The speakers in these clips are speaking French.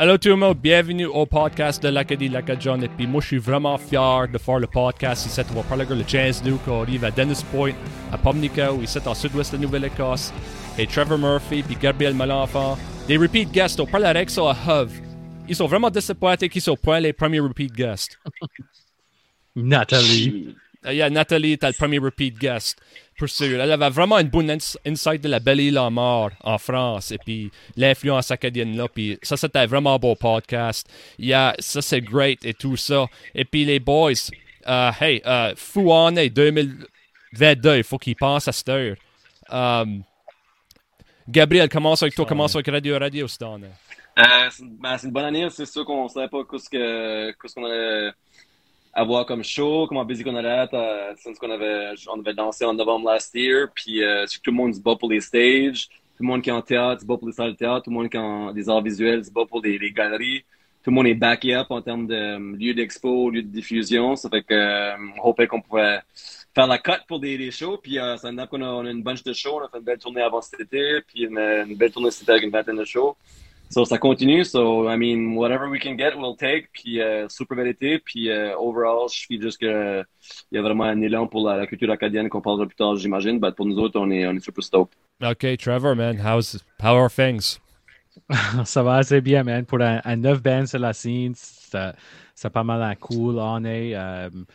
Hello tout le monde, bienvenue au podcast de l'Acadie Lacadjon. Et puis moi, je suis vraiment fier de faire le podcast ici. On va parler de le Chance Duke qui arrive à Dennis Point, à Pomnica, où ici en sud-ouest de Nouvelle-Écosse. Et Trevor Murphy, puis Gabriel Malenfant. Des repeat guests, on parle avec ça à Hove. Ils sont vraiment disappointés qu'ils sont pas les premiers repeat guests. Nathalie. Uh, yeah, Nathalie était le premier repeat guest. Pour sûr. Elle avait vraiment une bonne insight de la belle île en mort en France et puis l'influence acadienne là. Puis ça, c'était vraiment un beau podcast. Yeah, ça, c'est great et tout ça. Et puis les boys, uh, hey, uh, fou année 2022, il faut qu'ils pensent à cette heure. Um, Gabriel, commence avec toi, commence avec Radio Radio cette année. Euh, c'est ben, une bonne année, c'est sûr qu'on ne savait pas ce qu'on allait avoir comme show, comment busy qu'on allait être, euh, since qu'on avait, on avait dansé en novembre last year, puis euh, tout le monde se bat pour les stages, tout le monde qui est en théâtre se bat pour les salles de théâtre, tout le monde qui a des arts visuels se bat pour les, galeries, tout le monde est backé up en termes de euh, lieu d'expo, lieu de diffusion, ça fait que euh, qu'on pouvait faire la cut pour des, shows, puis euh, ça qu'on a, on a une bunch de shows, on a fait une belle tournée avant cet été, puis une belle tournée cet été avec une vingtaine de shows. So, ça continue. So, I mean, whatever we can get, we'll take. Puis, euh, super bel été. Puis, euh, overall, je suis juste que il y a vraiment un élan pour la, la culture acadienne qu'on parlera plus tard, j'imagine. Mais pour nous autres, on est, on est super stoked. OK, Trevor, man, how's, how are things? ça va assez bien, man. Pour un, un neuf band sur la scène, c'est pas mal un cool année. Um,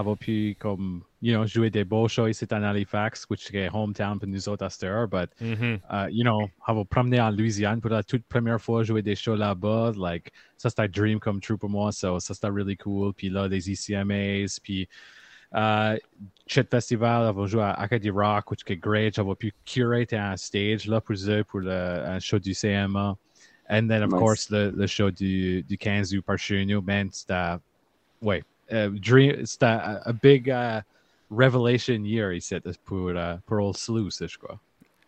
avoir pu comme you know jouer des beaux shows ici en Halifax which est hometown pour nous autres à cette heure but mm -hmm. uh, you know avoir promené en Louisiane pour la toute première fois jouer des shows là-bas like ça c'était un dream come true pour moi so ça c'était really cool puis là des ECMAs puis uh, Chet Festival avoir joué à Acadie Rock which est great j'avais pu curate un stage là pour eux pour le un show du CMA and then of nice. course le, le show du, du 15 août par chez nous man c'était ouais uh, dream, c'était a, a, big uh, revelation year ici pour, uh, pour Old Sluice, je crois.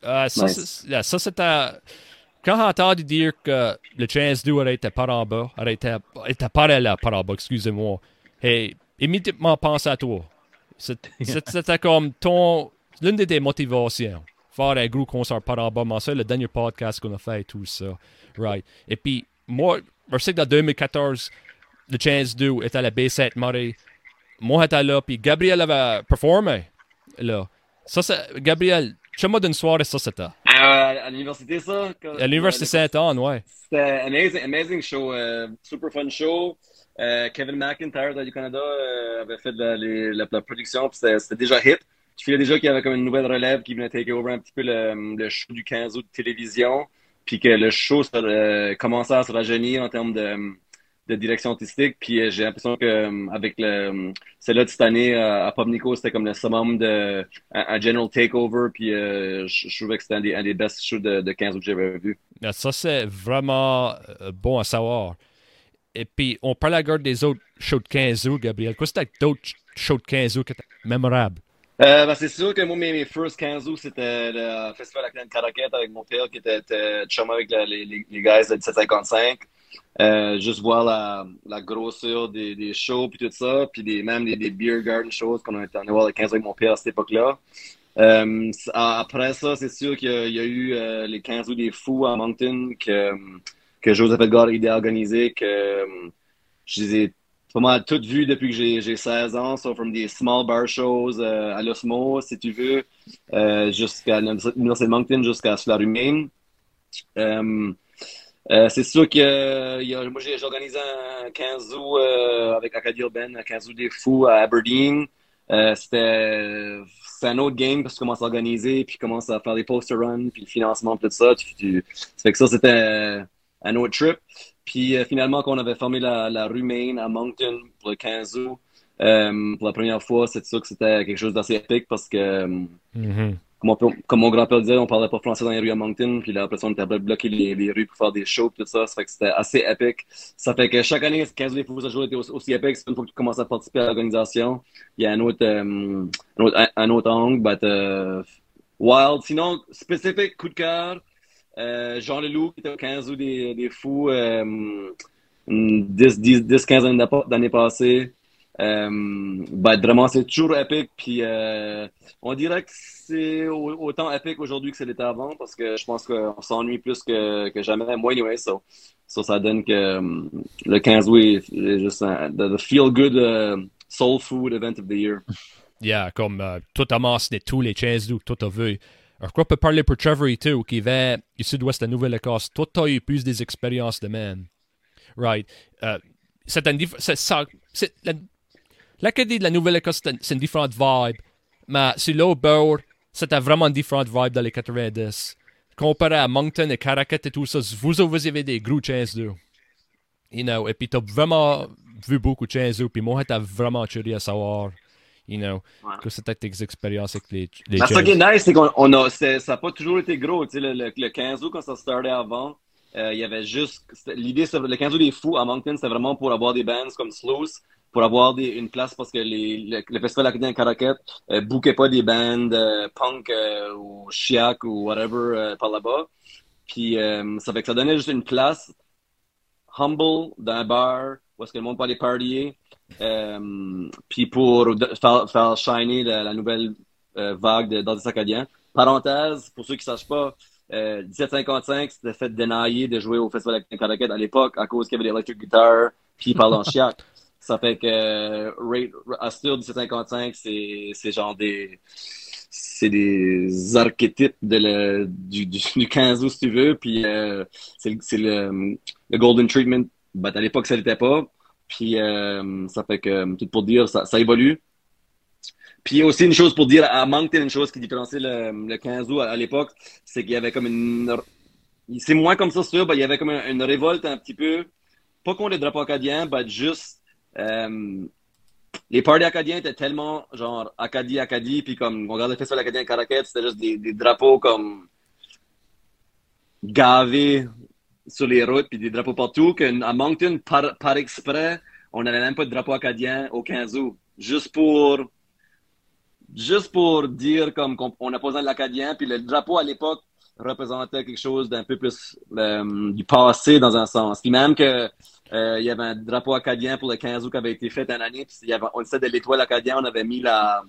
Uh, ça, nice. ça c'était. Quand j'ai entendu dire que le Chance 2 était par en bas, était, était par là, par en bas, excusez-moi, et immédiatement pense à toi. C'était comme ton. L'une de tes motivations. Faire un gros concert par en bas, mais ça, le dernier podcast qu'on a fait et tout ça. Right. Et puis, moi, je sais que dans 2014, le Chance 2 était à la B7 Murray. Moi, j'étais là, puis Gabriel avait performé. Là. Ça, c'est. Gabriel, tu moi d'une soirée, ça, c'était. Euh, à l'université, ça? À l'université Saint-Anne, ouais. C'était amazing, amazing show. Uh, super fun show. Uh, Kevin McIntyre du Canada uh, avait fait la, la, la production, puis c'était déjà hit. Tu filais déjà qu'il y avait comme une nouvelle relève qui venait take over un petit peu le, le show du 15 août de télévision, puis que le show ça, euh, commençait à se rajeunir en termes de de direction artistique. Puis euh, j'ai l'impression que euh, avec le euh, celle-là de cette année à Pomnico, c'était comme le summum de un, general takeover. Puis je, trouvais que c'était un des, un des best shows de, de 15 que j'avais vu. Ça, c'est vraiment bon à savoir. Et puis, on parle à garde des autres shows de 15 août, Gabriel. Quoi, c'était d'autres shows de 15 août qui étaient mémorables? Euh, ben, c'est sûr que moi, mes, mes first 15 août, c'était le festival à Caraquette avec mon père qui était, était chum avec les, les, guys de 1755. Euh, juste voir la, la grosseur des, shows puis tout ça, puis des, même des, beer garden shows qu'on a été en voir les 15 avec mon père à cette époque-là. Euh, après ça, c'est sûr qu'il y, a eu euh, les 15 août des fous à Moncton que, que Joseph Edgar a organiser, que je les ai pas mal toutes vues depuis que j'ai 16 ans, so from des small bar shows à l'Osmo, si tu veux, jusqu'à l'Université de Moncton, jusqu'à la rue Maine. Euh, c'est sûr que euh, moi j'ai organisé un 15 août euh, avec Acadie Urbaine, un 15 août des fous à Aberdeen. C'était c'est un autre game parce que tu à organiser, puis commences à faire des poster runs, puis le financement, tout ça. Tu, tu, ça fait que ça, c'était un autre trip. Puis finalement, quand on avait fermé la, la rue Main à Moncton pour le 15 août, pour la première fois, c'est sûr que c'était quelque chose d'assez épique parce que mm-hmm comme, mon grand-père disait, on parlait pas français dans les rues à Moncton, puis là, après ça, on était bloqué les, rues pour faire des shows, tout ça. Ça fait que c'était assez épique. Ça fait que chaque année, 15 000 fois, ça était aussi, aussi épique. C'est une fois que tu commences à participer à l'organisation. Il y a un autre, euh, un autre, angle, but, uh, wild. Sinon, spécifique, coup de cœur, euh, Jean Leloup, qui était au 15 août des, des fous, euh, 10, 10, 10, 15 années passées. Euh, ben, vraiment, c'est toujours épique. Puis euh, on dirait que c'est autant épique aujourd'hui que c'était avant parce que je pense qu'on s'ennuie plus que, que jamais. Moi, anyway, so, so ça donne que um, le 15 août est juste un, the, feel good uh, soul food event of the year. Yeah, comme uh, tout a mentionné tous les 15 août, tout a vu. Alors, quoi peut parler pour Trevor tout, qui va du sud-ouest de Nouvelle-Écosse, tout a eu plus des expériences de même. Right. C'est un c'est c'est L'Acadie de la Nouvelle-Écosse, c'est une différente vibe. Mais là, Bauer, c'était vraiment une différente vibe dans les 90. Comparé à Moncton et Caracat et tout ça, vous, avez des gros chances d'eux. You know, et puis t'as vraiment vu beaucoup de chances d'eux, puis moi, j'étais vraiment curieux à savoir, you know, ouais. que c'était tes expériences avec les, les Ce qui est nice, c'est qu'on a, ça n'a pas toujours été gros. Tu sais, le, le, le 15 août, quand ça startait avant, euh, il y avait juste, l'idée, le 15 août des fous à Moncton, c'était vraiment pour avoir des bands comme Sluice, pour avoir des, une place parce que les, le, le festival acadien Caracat euh, bouquait pas des bands euh, punk euh, ou chiac ou whatever euh, par là-bas. Puis euh, ça fait que ça donnait juste une place humble dans un bar où est-ce que le monde peut aller partier. puis pour faire, faire shiner la, la nouvelle vague d'artistes acadiens. Parenthèse, pour ceux qui ne sachent pas, euh, 1755, c'était fait dénailler de jouer au Festival acadien Caracat à l'époque à cause qu'il y avait des electric guitars puis parlant en chiac. Ça fait que euh, Astur 1755, c'est, c'est genre des c'est des archétypes de le, du, du, du 15 août, si tu veux. Puis euh, c'est, le, le Golden Treatment. Ben, à l'époque, ça l'était pas. Puis euh, ça fait que, tout pour dire, ça, ça évolue. Puis aussi une chose pour dire, à Moncton, une chose qui différenciait le, le 15 août à, l'époque, c'est qu'il y avait comme une... C'est moins comme ça, sûr, ben, il y avait comme une, révolte un petit peu, pas contre les drapeaux acadiens, mais juste euh, les parties acadiens étaient tellement genre Acadie, Acadie, puis comme on regardait le festival acadien Caracat, c'était juste des, drapeaux comme gavés sur les routes, puis des drapeaux partout, qu'à Moncton, par, exprès, on n'avait même pas de drapeau acadien au 15 août. Juste pour juste pour dire comme qu'on besoin de l'acadien, puis le drapeau à l'époque représentait quelque chose d'un peu plus euh, du passé dans un sens. Puis même que euh, il y avait un drapeau acadien pour le 15 août qui avait été fait une année. Puis il y avait, on sait de l'étoile acadien, on avait mis la,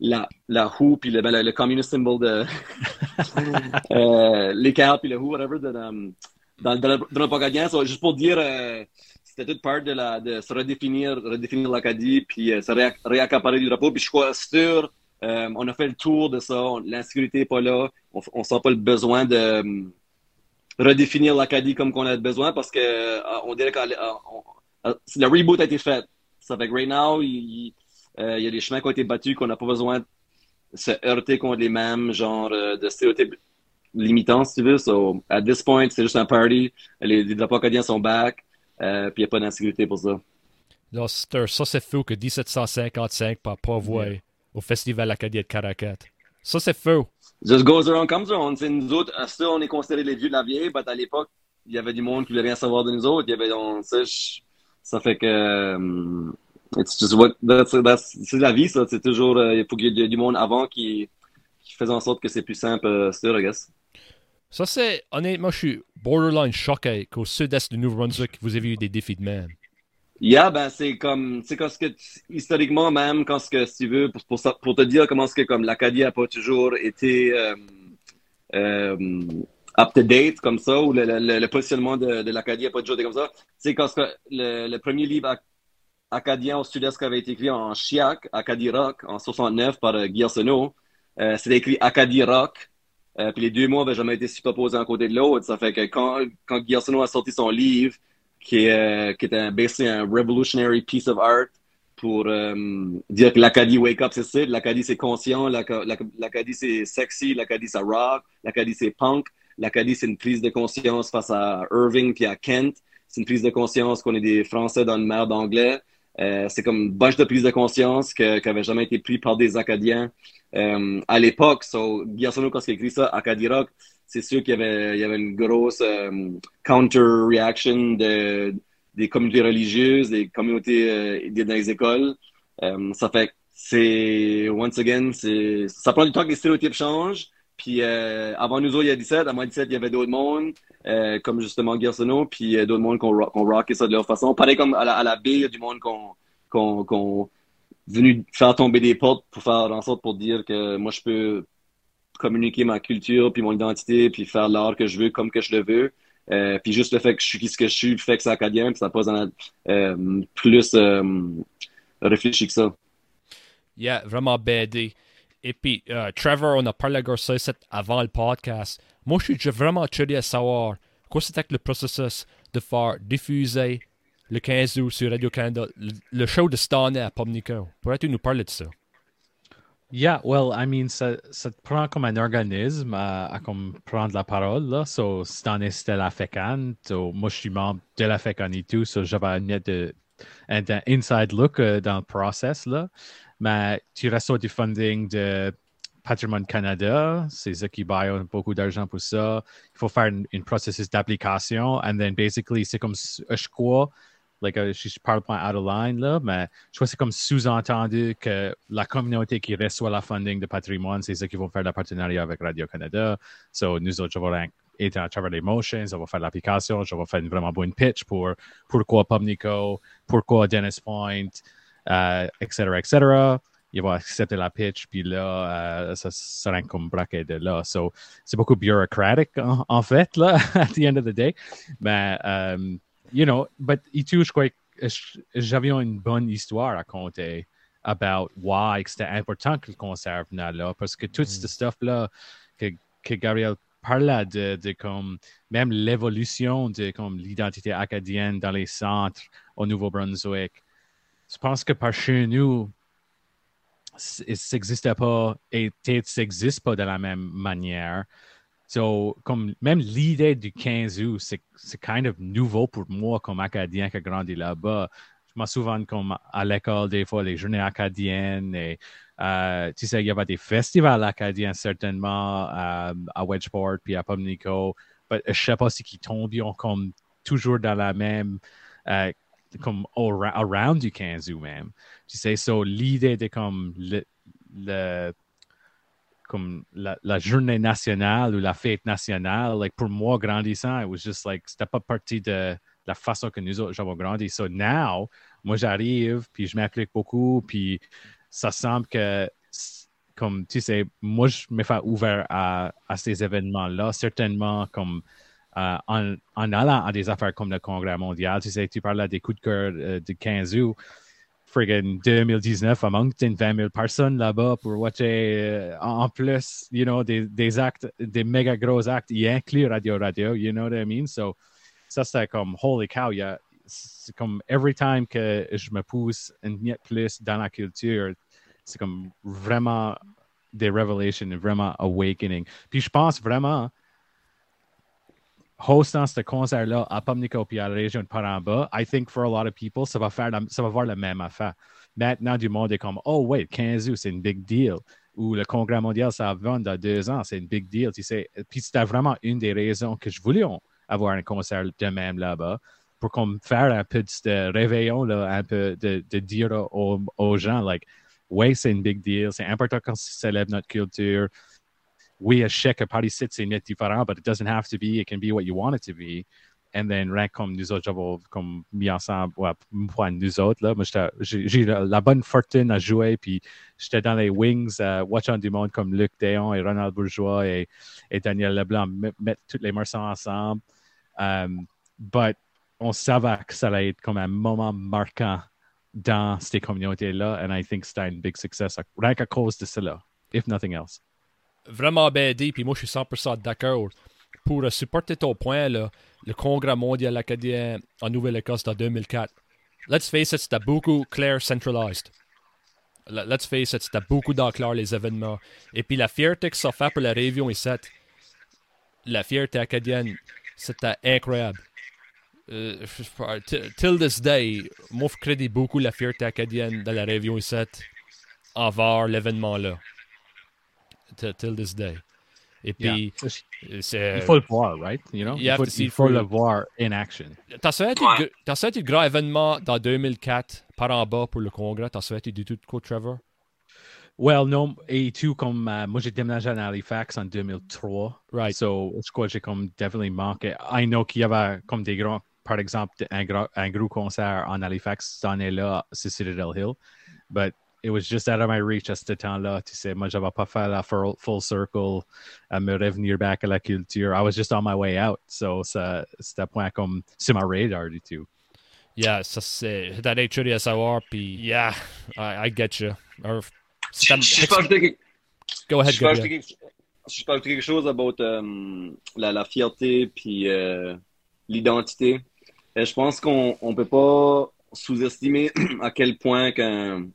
la, la houe, puis le, ben, le, le communist symbol de euh, l'écart, puis le houe, whatever, de, dans, dans, le drapeau acadien. So, juste pour dire, euh, c'était toute part de, la, de se redéfinir, redéfinir l'Acadie, puis euh, se ré, réaccaparer du drapeau. Puis je crois sûr, euh, on a fait le tour de ça. L'insécurité n'est pas là. On ne sent pas le besoin de redéfinir l'Acadie comme qu'on a besoin parce que euh, on dirait que euh, euh, le reboot a été fait. Ça fait que right now, il, il y a des chemins qui ont été battus qu'on n'a pas besoin de se heurter contre les mêmes genres de stéréotypes limitants, si tu veux. So, at this point, c'est juste un party. Les, les drapeaux acadiens sont back. Euh, puis il n'y a pas d'insécurité pour ça. Non, ça, c'est fou que 1755 par pas yeah. au Festival acadien de Caracat. Ça, c'est faux. Just goes around, comes around. C'est nous autres, à ça, on est considérés les vieux de la vieille, mais à l'époque, il y avait du monde qui voulait rien savoir de nous autres. Il y avait, on, ça, ça fait que, that's, c'est la vie, ça. C'est toujours, uh, il faut qu'il y ait du monde avant qui, qui faisait en sorte que c'est plus simple, uh, still, I guess. Ça, c'est, honnêtement, je suis borderline choqué qu'au sud-est du Nouveau-Brunswick, vous avez eu des défis de même. Yeah, ben c'est comme, c'est quand ce que historiquement même, quand ce que si tu veux, pour, pour, pour te dire comment ce que comme l'Acadie a pas toujours été euh, euh, up to date comme ça, ou le, le, le positionnement de, l'Acadie a pas toujours été comme ça. C'est quand ce que le, le premier livre acadien au sud-est qui avait été écrit en chiac, Acadie Rock, en 69 par euh, Guy euh, c'était écrit Acadie Rock. Euh, puis les deux mots n'avaient jamais été superposés un côté de l'autre. Ça fait que quand, quand Guy a sorti son livre, qui, est, qui est un, basically un revolutionary piece of art pour euh, dire que l'Acadie wake up, c'est ça. L'Acadie, c'est conscient. L'Acadie, c'est sexy. L'Acadie, c'est rock. L'Acadie, c'est punk. L'Acadie, c'est une prise de conscience face à Irving puis à Kent. C'est une prise de conscience qu'on est des Français dans une mer d'anglais. Euh, c'est comme une bunch de prise de conscience qui n'avait jamais été pris par des Acadiens euh, à l'époque. So, Guy quand il écrit ça, Acadie Rock, c'est sûr qu'il y avait, y avait une grosse euh, counter-reaction de, des communautés religieuses, des communautés euh, dans les écoles. Euh, ça fait c'est, once again, c'est, ça prend du temps que les stéréotypes changent. Puis euh, avant nous autres, il y a 17. Avant 17, il y avait d'autres mondes, euh, comme justement Gersono, puis d'autres mondes qu'on, qu'on rockait ça de leur façon. Pareil comme à la, à la baie, il y a du monde qu'on, qu'on qu'on venu faire tomber des portes pour faire en sorte pour dire que moi je peux communiquer ma culture puis mon identité puis faire l'art que je veux comme que je le veux. Euh, puis juste le fait que je suis ce que je suis fait que c'est acadien puis ça pas euh, plus euh, réfléchi que ça. Yeah, vraiment BD. Et puis, Trevor, on a parlé de ça avant le podcast. Moi, je suis vraiment curieux à savoir quoi c'était le processus de faire diffuser le 15 août sur Radio-Canada le show de Stanley à Pomnico. Pourrais-tu nous parler de ça? Yeah, well, I mean, ça, ça te prend comme un organisme à, comme prendre la parole. Là. So, Stanley, c'était la. So, moi, je suis membre de la FECAN et tout. So, j'avais un, un inside look uh, dans le process. Là. Mais tu reçois du funding de Patrimoine Canada, c'est eux qui baillent beaucoup d'argent pour ça. Il faut faire un processus d'application. And then basically, c'est comme je crois, like, uh, je parle pas out of line, là, mais je crois que c'est comme sous-entendu que la communauté qui reçoit la funding de patrimoine, c'est ceux qui vont faire le partenariat avec Radio-Canada. So, nous autres, je vais être à les motions, on va faire l'application, je vais faire une vraiment bonne pitch pour pourquoi Pubnico, pourquoi Dennis Point, etc., etc. Il va accepter la pitch, puis là, uh, ça sera comme braquet de là. So, c'est beaucoup bureaucratique, en, fait, là, at the end of the day. Mais, you know, but et tout, je crois que j'avais une bonne histoire à raconter about why c'était important que le concert venait là, parce que tout mm. ce stuff-là que, que Gabriel parlait de, de comme, même l'évolution de comme l'identité acadienne dans les centres au Nouveau-Brunswick, je pense que par chez nous, ça n'existait pas et ça n'existe pas de la même manière. So, même l'idée du 15 août, c'est, kind of nouveau pour moi comme Acadien qui a grandi là-bas. Je me souviens comme à l'école, des fois, les journées acadiennes euh, tu sais, il y avait des festivals acadiens certainement euh, à Wedgeport puis à Pomnico. Mais je ne sais pas si qui tombent comme toujours dans la même euh, comme around du 15 août même. Tu sais, so l'idée de comme le comme la, journée nationale ou la fête nationale, like pour moi grandissant, it was just like c'était pas partie de la façon que nous autres avons grandi. So now, moi j'arrive, puis je m'applique beaucoup, puis ça semble que comme tu sais, moi je me fais ouvert à, à ces événements-là, certainement comme euh, en, en, allant à des affaires comme le Congrès mondial. Tu sais, tu parles des coups de cœur euh, de 15 août. Friggin' 2019, il manque 20 000 personnes là-bas pour watcher euh, en plus, you know, des, des, actes, des méga gros actes, y inclut Radio Radio, you know what I mean? So, ça, c'est comme, holy cow, c'est comme every time que je me pousse un peu plus dans la culture, c'est comme vraiment des révélations, vraiment awakening. Puis je pense vraiment, hostant ce concert-là à Pamlico puis à la région de Paramba, I think for a lot of people, ça va, faire la, ça va voir la même affaire. Maintenant, du monde est comme, oh, wait, 15 août, c'est une big deal. Ou le congrès mondial, ça va dans deux ans, c'est une big deal. Tu sais. Puis c'était vraiment une des raisons que je voulais avoir un concert de même là-bas pour qu'on faire un peu de réveillon, là, un peu de, dire aux, aux, gens, like, ouais, c'est une big deal, c'est important qu'on célèbre notre culture we as Sheikh a party sits in différent, but it doesn't have to be. It can be what you want it to be. And then, rien comme nous autres, j'avais comme mis ensemble, ouais, pour nous autres, là, moi, j'ai la bonne fortune à jouer, puis j'étais dans les wings, uh, watchant du monde comme Luc Déon et Ronald Bourgeois et, et Daniel Leblanc mettre toutes les morceaux ensemble. Um, but on savait que ça allait être comme un moment marquant dans ces communautés-là, and I think c'était un big success, rien qu'à cause de cela, if nothing else vraiment BD, puis moi je suis 100% d'accord. Pour supporter ton point, là, le Congrès mondial acadien en Nouvelle-Écosse en 2004, let's face it, c'était beaucoup clair centralized. Let's face it, c'était beaucoup dans clair les événements. Et puis la fierté que ça fait pour la région ici, la fierté acadienne, c'était incroyable. Uh, till this day, moi je crédite beaucoup la fierté acadienne dans la région ici envers l'événement là till this day. Et puis, yeah. il faut le voir, right? You know? il faut, il faut le voir in action. T'as souhaité, souhaité le grand événement dans 2004 par en bas pour le congrès? T'as souhaité du tout quoi, Trevor? Well, non, et tout comme uh, moi j'ai déménagé à Halifax en 2003. Right. So, je crois que j'ai comme definitely manqué. I know qu'il y avait comme des grands par exemple, un, gros, un gros concert en Halifax cette année-là, c'est Citadel Hill. But it was just out of my reach à ce temps-là. Tu sais, moi, je n'avais pas fait la full, full, circle à me revenir back à la culture. I was just on my way out. So, c'était point comme sur ma radar du tout. Yeah, ça c'est allé curieux à savoir. Puis, yeah, I, I get you. Or, je, je, quelque... Go ahead, je, peux je peux ajouter quelque chose about um, la, la, fierté puis uh, l'identité. je pense qu'on ne peut pas sous-estimer à quel point qu'un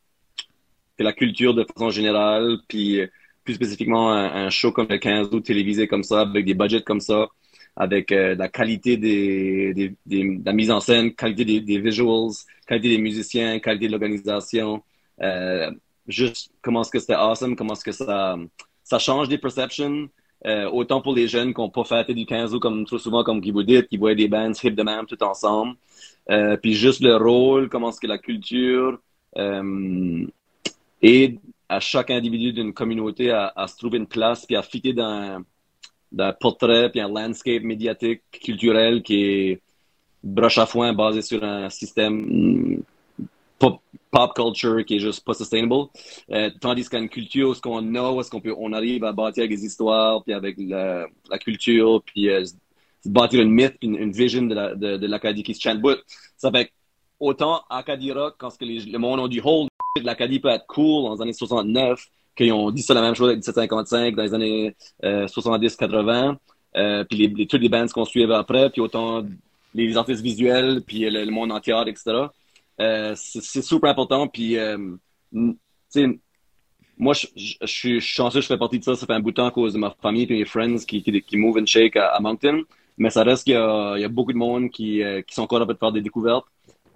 que la culture de façon générale, puis plus spécifiquement un, show comme le 15 août télévisé comme ça, avec des budgets comme ça, avec euh, la qualité des, des, de la mise en scène, qualité des, des, visuals, qualité des musiciens, qualité de l'organisation. Euh, juste comment est-ce que c'était awesome, comment est-ce que ça, ça change des perceptions. Euh, autant pour les jeunes qui n'ont pas fait du 15 août comme trop souvent comme qui vous dites, qui voient des bands hip de même tout ensemble. Euh, puis juste le rôle, comment est-ce que la culture aide à chaque individu d'une communauté à, se trouver une place puis à fitter dans, un portrait puis un landscape médiatique culturel qui est broche à foin basé sur un système mm, pop, pop culture qui est juste pas sustainable. Euh, tandis qu'une culture, ce qu'on a, où est-ce qu'on peut, on arrive à bâtir avec des histoires, puis avec la, culture, puis euh, bâtir une mythe, une, une vision de l'Acadie qui se chante. Ça fait autant Acadie Rock, quand que les, le monde ont du hold l'Acadie peut être cool dans les années 69, qu'ils ont dit ça la même chose avec 1755 dans les années euh, 70-80, euh, puis les, les, toutes les bands qu'on suivait après, puis autant les artistes visuels, puis le, monde en théâtre, etc. Euh, c'est super important, puis euh, moi, je, suis chanceux, je fais partie de ça, ça fait un bout de temps à cause de ma famille et mes friends qui, qui, qui move and shake à, à Moncton, mais ça reste qu'il y, y, a beaucoup de monde qui, euh, qui sont encore à de faire des découvertes,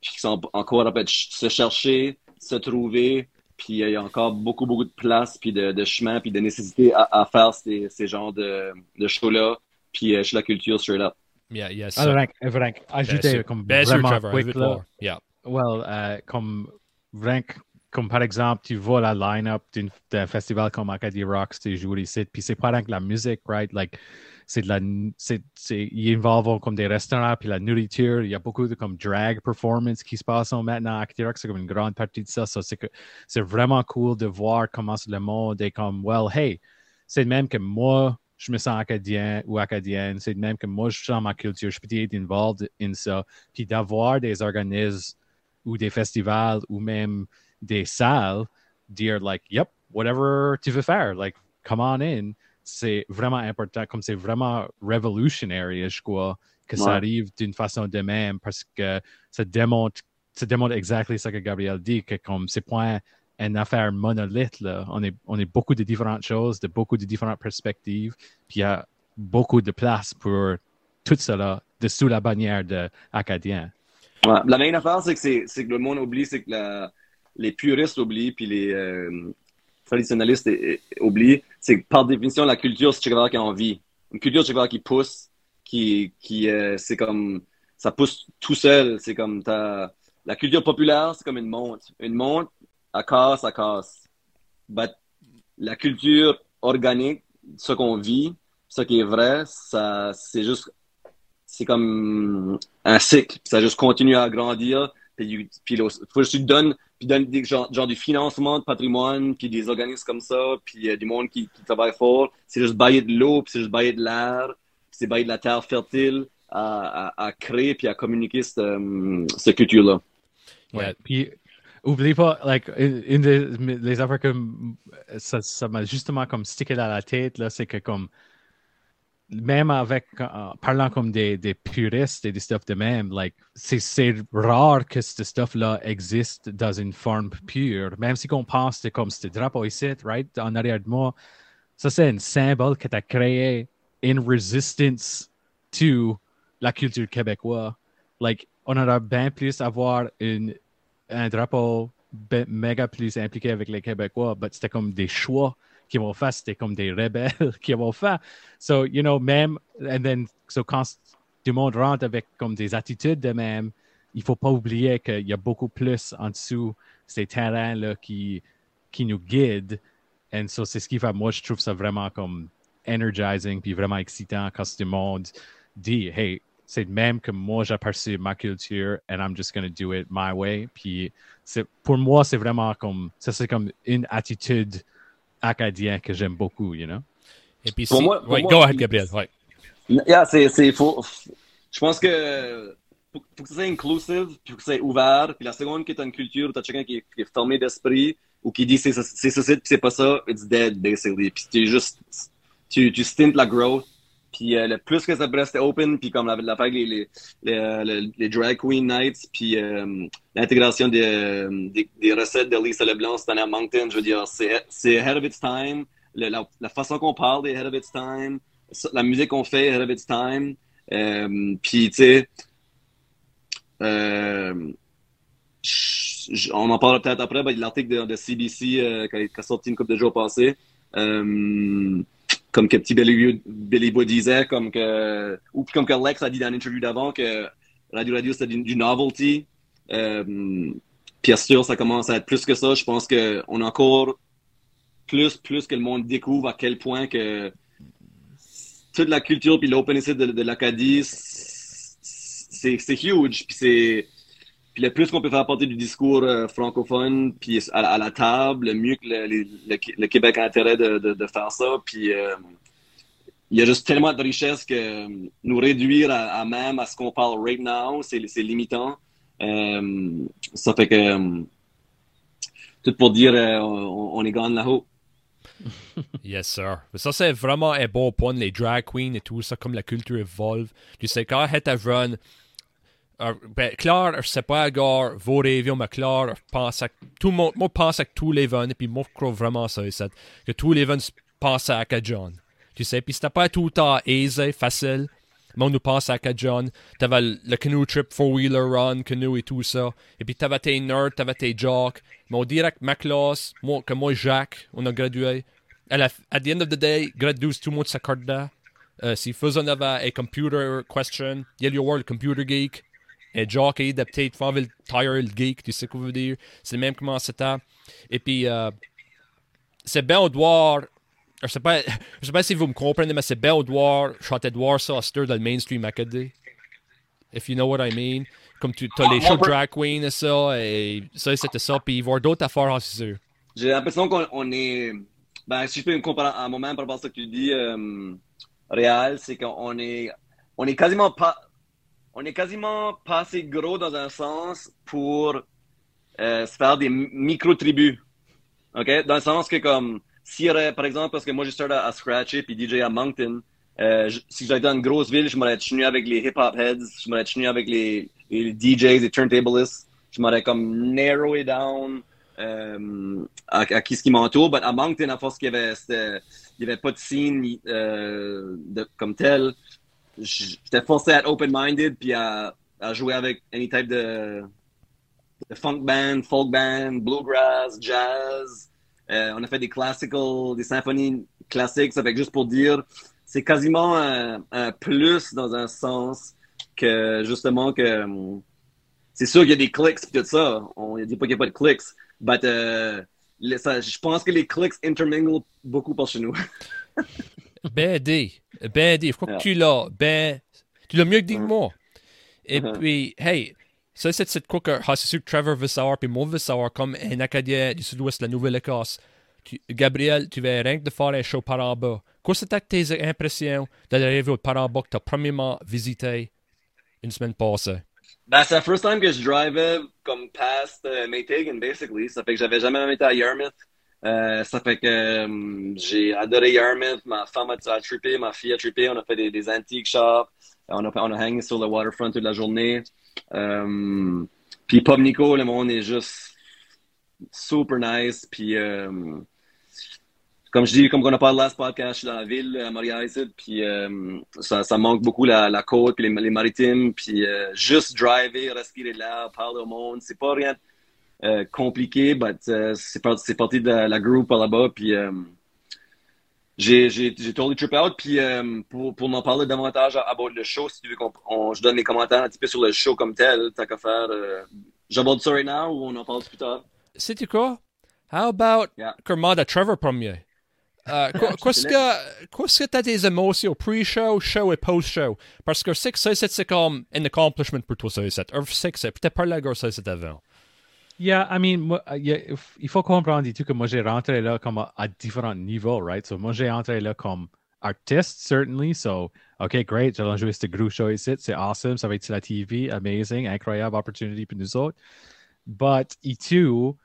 qui sont encore à de se chercher, se trouver, puis il y a encore beaucoup, beaucoup de place, puis de, de chemin, puis de nécessité à, à faire ces, ces genres de, de shows-là, puis euh, chez la culture straight up. Yeah, yes. Ah, Frank, Frank, ajouter comme Bien vraiment sûr, Trevor, quick, là. Yeah. Well, uh, comme Frank, comme par exemple, tu vois la line-up d'un festival comme Acadie Rocks, tu joues ici, puis c'est pas rien que la musique, right? Like, c'est de la c'est ils involvent comme des restaurants puis la nourriture. Il y a beaucoup de comme drag performance qui se passent maintenant à Actirox c'est comme une grande partie de ça. So, c'est que c'est vraiment cool de voir comment le monde est comme well hey c'est même que moi je me sens acadien ou acadienne. C'est même que moi je sens ma culture. Je peux être involved in ça. Puis d'avoir des organismes ou des festivals ou même des salles dire like yep whatever tu veux faire like come on in c'est vraiment important, comme c'est vraiment révolutionnaire, je crois, que ça arrive d'une façon de même parce que ça démontre, ça démontre exactement ce que Gabriel dit, que comme c'est pas une affaire monolithe, là. On, est, on est beaucoup de différentes choses, de beaucoup de différentes perspectives, puis il y a beaucoup de place pour tout cela dessous la bannière de acadien. Ouais. La main affaire, c'est que, c'est, que le monde oublie, c'est que la, les puristes oublient, puis les, euh, traditionnaliste oublie, c'est que par définition, la culture, c'est chose qui a envie. Une culture, chose qui pousse, qui, qui euh, c'est comme, ça pousse tout seul. C'est comme, ta, la culture populaire, c'est comme une montre. Une montre, à casse, à casse. But la culture organique, ce qu'on vit, ce qui est vrai, ça, c'est juste, c'est comme un cycle. Ça juste continue à grandir. Puis, puis faut que tu donnes puis donne des, genre, genre, du financement de patrimoine, puis des organismes comme ça, puis euh, du monde qui, qui travaille fort. C'est juste bailler de l'eau, puis c'est juste bailler de l'air, puis c'est bailler de la terre fertile à, à, à créer puis à communiquer cette, um, cette culture-là. Ouais. Puis, oublie pas, like, une des les affaires que ça, ça m'a justement comme stické dans la tête, là, c'est que comme même avec uh, parlant comme des, des, puristes et des stuff de même, like, c'est rare que ce stuff-là existe dans une forme pure. Même si on pense que comme ce drapeau ici, right, en arrière de moi, ça c'est un symbole que tu as créé in resistance to la culture québécoise. Like, on aurait bien plus avoir une, un drapeau méga plus impliqué avec les Québécois, mais c'était comme des choix qui vont faire, c'était comme des rebelles qui vont faire. So, you know, même, and then, so quand du monde rentre avec comme des attitudes de même, il faut pas oublier qu'il y a beaucoup plus en dessous ces terrains-là qui, qui nous guident. Et so, c'est ce qui fait, moi, je trouve ça vraiment comme energizing puis vraiment excitant quand ce monde dit, hey, c'est même que moi j'aperçois ma culture and I'm just going to do it my way. Puis pour moi, c'est vraiment comme, ça c'est comme une attitude acadienne que j'aime beaucoup, you know? Et puis pour moi, ouais, go ahead, Gabriel. Ouais. Yeah, c'est, c'est, faut, je pense que faut, faut que ça soit inclusive, puis faut que ça soit ouvert. Puis la seconde que tu as une culture, tu as quelqu'un qui, qui, est fermé d'esprit ou qui dit c'est c'est ça, c'est pas ça, it's dead, basically. Puis tu juste, tu, tu stintes la growth. Puis euh, le plus que ça peut rester open, puis comme la, avec les, les, drag queen nights, puis euh, l'intégration des, des, des, recettes de Lisa Leblanc cette année à Moncton, je veux dire, c'est ahead of its time. la, façon qu'on parle est ahead of its time. La musique qu'on fait est ahead of its time. Euh, puis, tu sais, euh, on en parlera peut-être après, ben, l'article de, CBC euh, qui, a, sorti une couple de jours passés. Euh, comme que petit Billy, Boy disait, comme que, ou comme que Lex a dit dans l'interview d'avant que Radio Radio c'était du, novelty. Euh, bien sûr, ça commence à être plus que ça. Je pense qu'on a encore plus, plus que le monde découvre à quel point que toute la culture puis l'openness de, de l'Acadie, c'est huge. Puis c'est puis le plus qu'on peut faire apporter du discours euh, francophone puis à, la table, le mieux que le, Québec a intérêt de, faire ça. Puis euh, il y a juste tellement de richesse que nous réduire à, même à ce qu'on parle right now, c'est limitant. Euh, ça fait que tout pour dire on, est gone là-haut. yes, sir. Ça, c'est vraiment un bon point, les drag queens et tout ça, comme la culture évolue. Tu sais, quand tu run ben, Claire, je sais pas encore vos rêves, mais Claire, pense à tout monde, moi, à tous les vins, et puis moi, je crois vraiment ça, que tous les vins pensent à John. Tu sais, puis c'était pas tout le temps aisé, facile. Mais on nous pense à John. T'avais le canoe trip, four-wheeler run, canoe et tout ça. Et puis t'avais tes nerds, t'avais tes jocks. Mais on dirait que ma classe, moi, que moi, Jacques, on a gradué. À la, at the end of the day, grade 12, tout le monde s'accorde là. Euh, si faisons avait un computer question, il y a le computer geek un jockey de peut-être faire le tire, le geek, tu sais quoi je veux dire. C'est même comment c'était. Et puis, euh, c'est bien au devoir. Je sais pas, je sais pas si vous me comprenez, mais c'est bien au devoir. Je suis voir ça à dans le mainstream academy. If you know what I mean. Comme tu as les shows drag queen et ça, et ça, c'était ça. Puis voir d'autres affaires, c'est sûr. J'ai l'impression qu'on est. Ben, si je peux me comparer à moi-même par rapport à ce que tu dis, euh, réel, c'est qu'on est, on est quasiment pas on est quasiment pas assez gros dans un sens pour euh, se faire des micro-tribus. OK? Dans le sens que, comme, aurait, par exemple, parce que moi, j'ai starté à, scratcher puis DJ à Moncton, euh, si j'étais dans une grosse ville, je m'aurais tenu avec les hip-hop heads, je m'aurais tenu avec les, DJs, les turntablists, je m'aurais comme narrow it down euh, à, à, qui ce qui m'entoure. Mais à Moncton, à force qu'il y avait, pas de scene euh, comme tel, j'étais forcé à être open-minded puis à, à, jouer avec any type de, de, funk band, folk band, bluegrass, jazz. Euh, on a fait des classical, des symphonies classiques. Ça fait juste pour dire, c'est quasiment un, un, plus dans un sens que justement que c'est sûr qu'il y a des clics et tout ça. On ne dit pas qu'il n'y a pas de clics, mais euh, je pense que les clics interminglent beaucoup par chez nous. ben dit. Ben dit. Faut que tu l'as. Ben. Tu l'as mieux que dis-moi. Et uh-huh. puis, hey, ça, c'est quoi que ah, c'est sûr que Trevor veut savoir, puis moi veut savoir, comme un Acadien du Sud-Ouest de la Nouvelle-Écosse. Gabriel, tu vas rien que de faire un show par en bas. Quoi c'était tes impressions d'arriver au par en bas que tu as premièrement visité une semaine passée? Ben, c'est la first time que je drivais comme past uh, Maytagan, basically. Ça fait que j'avais jamais été à Yarmouth. Euh, ça fait que euh, j'ai adoré Yarmouth. Ma femme a, trippé, ma fille a trippé. On a fait des, des antique shops. On a, on a hangé sur le waterfront toute la journée. Euh, puis Pub Nico, le monde est juste super nice. Puis euh, comme je dis, comme on a parlé last podcast, je dans la ville, à Montréal, puis euh, ça, manque beaucoup la, côte, puis les, les maritimes, puis juste driver, respirer l'air, parler au monde, c'est pas rien euh, compliqué, mais euh, c'est parti, parti de la groupe là-bas. Puis euh, j'ai totally trip out. Puis pour, pour m'en parler davantage à, bord le show, si tu veux qu'on je donne mes commentaires un petit peu sur le show comme tel, t'as qu'à faire. J'aborde ça right now ou on en parle plus tard? C'est quoi? How about yeah. Trevor premier? Euh, Qu'est-ce que qu'est-ce que t'as des émotions pre-show, show et post-show? Parce que c'est que ça, c'est c'est comme un accomplishment pour toi, ça, c'est. Un c'est que c'est peut-être pas la ça, c'est avant. Yeah, I mean, uh, if- il faut comprendre du tout que moi j'ai rentré là comme à, à différents niveaux, right? So moi j'ai entré là comme artiste, certainly. So, okay, great, j'allais jouer ce gros show ici, c'est awesome, ça va être sur la TV, amazing, incroyable opportunity pour nous autres. But, et tout,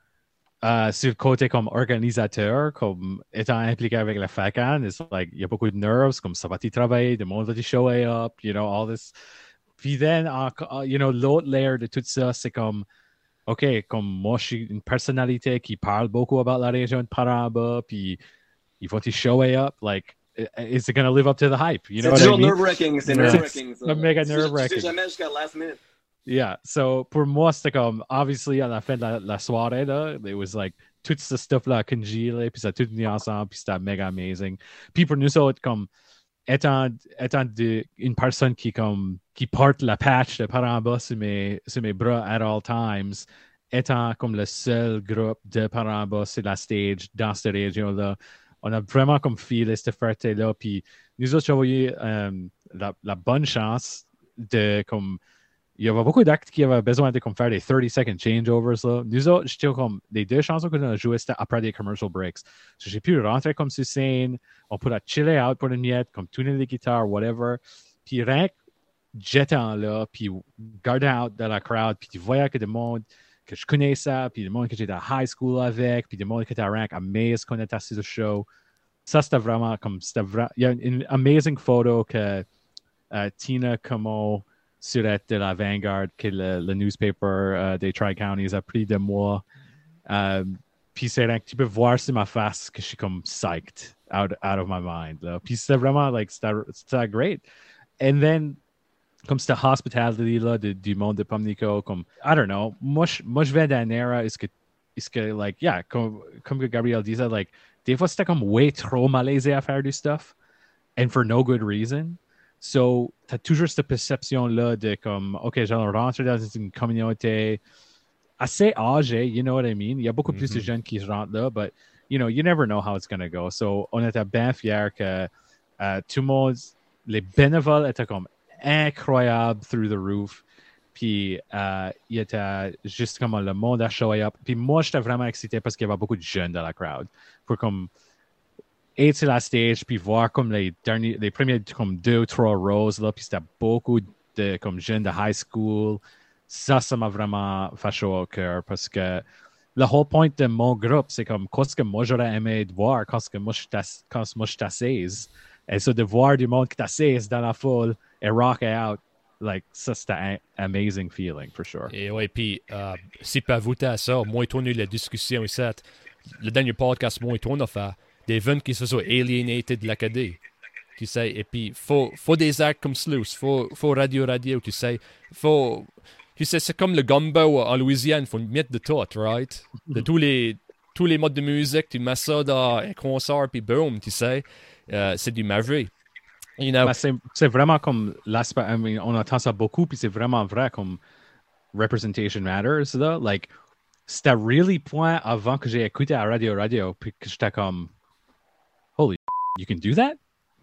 euh, sur le côté comme organisateur, comme étant impliqué avec la FACAN, it's like, y a beaucoup de nerves, comme ça va t'y travailler, le monde va t'y show up, you know, all this. Puis then, encore, you know, l'autre layer de tout ça, c'est comme, OK, comme moi, je suis une personnalité qui parle beaucoup about la région de Paramba, puis il faut t'y show up, like, is it going to live up to the hype? You know C'est what I toujours mean? nerve-wracking. C'est nerve-wracking. C'est méga Tu sais- tu sais nerve-wracking. jamais jusqu'à la last minute. Yeah. So pour moi, c'était comme, obviously, à la fin de la, la soirée, là, it was like, tout ce stuff-là congelé, puis ça a tout mis ensemble, puis c'était méga amazing. Puis pour nous autres, comme, étant, étant une personne qui, comme, qui porte la patch de Paramba sur mes, sur mes bras at all times, étant comme le seul groupe de Paramba sur la stage dans cette région-là, on a vraiment comme filé cette fierté-là. Puis nous autres, j'ai eu la, la bonne chance de comme il y avait beaucoup d'actes qui avaient besoin de comme, faire des 30 second changeovers. Là. Nous autres, j'étais comme les deux chansons qu'on a jouées, c'était après des commercial breaks. So, j'ai pu rentrer comme sur scène, on pourrait chiller out pour une miette, comme tourner les guitares, whatever. Puis rien que jetant là, puis garder out de la crowd, puis tu voyais que le monde que je connaissais, puis le monde que j'étais à high school avec, puis le monde qui était à rank amazed qu'on était assis au show. Ça, c'était vraiment comme, c'était vraiment, il y a une amazing photo que euh, Tina Como Surette de la Vanguard, qui est le, le newspaper euh, des Tri-Counties, a pris de moi. Euh, puis c'est là que tu peux voir sur ma face que je suis comme psyched out, out of my mind. Là. Puis c'était vraiment, like, c'était great. And then, comme c'était hospitality là, de- du monde de Pomnico, comme, I don't know, moi, je- moi je vais d'un era, est-ce que, est-ce que, like, yeah, comme, comme que Gabriel disait, like, des fois c'était comme way trop malaisé à faire du stuff, and for no good reason. So, tu as toujours cette perception-là de comme, OK, je rentre dans une communauté assez âgée, you know what I mean? Il y a beaucoup plus de Mhm. jeunes qui rentrent là, but, you know, you never know how it's going to go. So, on était bien fiers que euh, tout le monde, les bénévoles étaient comme incroyables through the roof. Puis, il était juste comme le monde a show up. Puis moi, j'étais vraiment excité parce qu'il y avait beaucoup de jeunes dans la crowd. Pour comme être sur la stage, puis voir comme les derniers, les premiers comme deux trois rows, là, puis c'était beaucoup de comme jeunes de high school. Ça, ça m'a vraiment chaud au cœur parce que le whole point de mon groupe, c'est comme qu'est-ce que moi j'aurais aimé de voir quand que moi je suis quand je suis. Et ça, de voir du monde qui t'assise dans la foule et rock out, like, ça c'était un amazing feeling, for sure. Et ouais, puis, euh, si pas ajouter à ça, moi et toi, la discussion. Le dernier podcast, moi et toi, on a des jeunes qui se sont alienated de l'académie. Tu sais, et puis, faut, faut des actes comme Sluice, faut, faut radio radio, tu sais, faut, tu sais, c'est comme le gumbo en Louisiane, faut mettre de tout, right? De tous les, tous les modes de musique, tu mets ça un concert, puis boom, tu sais, euh, c'est du magie. You know, Ben, c'est vraiment comme l'aspect, on entend ça beaucoup, puis c'est vraiment vrai comme representation matters, là. Like, c'était really point avant que j'ai écouté à Radio Radio, puis que j'étais comme, holy, you can do that?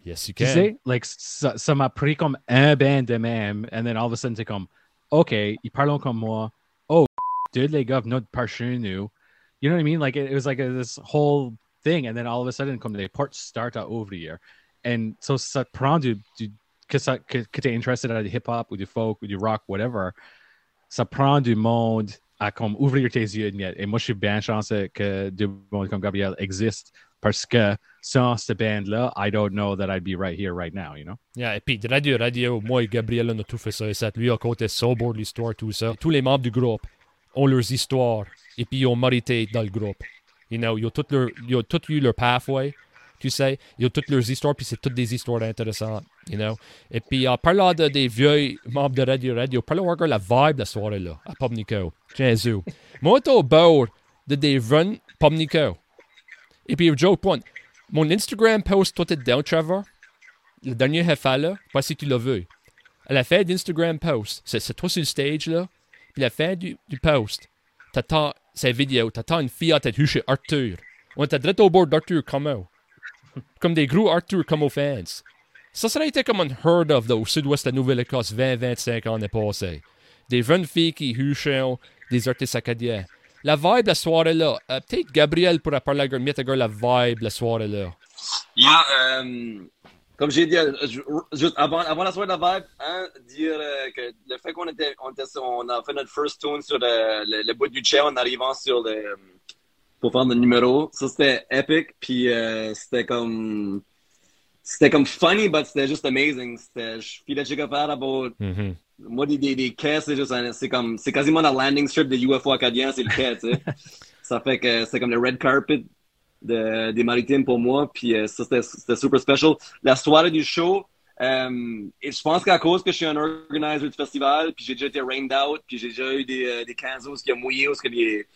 yes, you can. Say, like, ça ça m'a pris comme eh, un band de même, and then all of a sudden, c'est comme, OK, ils parlent comme moi. Oh, dude, les gars, notre par chez nous. You know what I mean? Like, it, it was like a, this whole thing, and then all of a sudden, comme les portes start à ouvrir. And so, ça prend du, du que, ça, que, que tu es intéressé du hip-hop ou du folk ou du rock, whatever, ça prend du monde à comme ouvrir tes yeux. Et moi, je suis bien chanceux que du monde comme Gabriel existe parce que sans cette band-là, I don't know that I'd be right here right now, you know? Yeah, et puis de radio radio, moi et Gabriel, on a tout fait ça et ça. Lui a côté sober l'histoire, tout ça. Tous les membres du groupe ont leurs histoires et puis ils ont mérité dans le groupe. You know, ils ont toutes leur, ils ont tous eu leur pathway, tu sais. Ils ont toutes leurs histoires puis c'est toutes des histoires intéressantes, you know. Et puis en parlant de, des vieux membres de radio radio, parlons encore de la vibe de la soirée là, à Pomnico. Jésus. moi, j'étais au bord de des runs Pomnico. Et puis, joke point. Mon Instagram post, toi, t'es down, Trevor le dernier effet là, pas si tu l'as vu. À la fin d'Instagram post, c'est, toi sur le stage là, puis à la fin du, du post, t'attends cette vidéo, t'attends une fille à tête chez Arthur. On était direct au bord d'Arthur Como. comme des gros Arthur comme aux fans. Ça serait été comme un heard of au sud-ouest de la Nouvelle-Écosse 20-25 ans passés. Des jeunes filles qui huchent, des artistes acadiens. La vibe la soirée là, euh, peut-être Gabriel pourrait parler à la vibe la soirée là. Yeah, euh, comme j'ai dit, euh, juste avant, avant la soirée de la vibe, hein, dire euh, que le fait qu'on était, on, était, on a fait notre first tune sur le, le, le bout du chair en arrivant sur le, pour faire le numéro, ça c'était epic, puis euh, c'était comme, c'était comme funny, but c'était juste amazing. C'était, je filais capable about, mm -hmm. Moi des, des, des quais, c'est juste, c'est comme, c'est quasiment la landing strip de UFO acadien, c'est le quai, tu sais. ça fait que c'est comme le red carpet de, des maritimes pour moi. Puis euh, ça, c'était super special. La soirée du show, euh, et je pense qu'à cause que je suis un organizer du festival, puis j'ai déjà été rained out, puis j'ai déjà eu des, euh, des canzos qui ont mouillé, parce que les,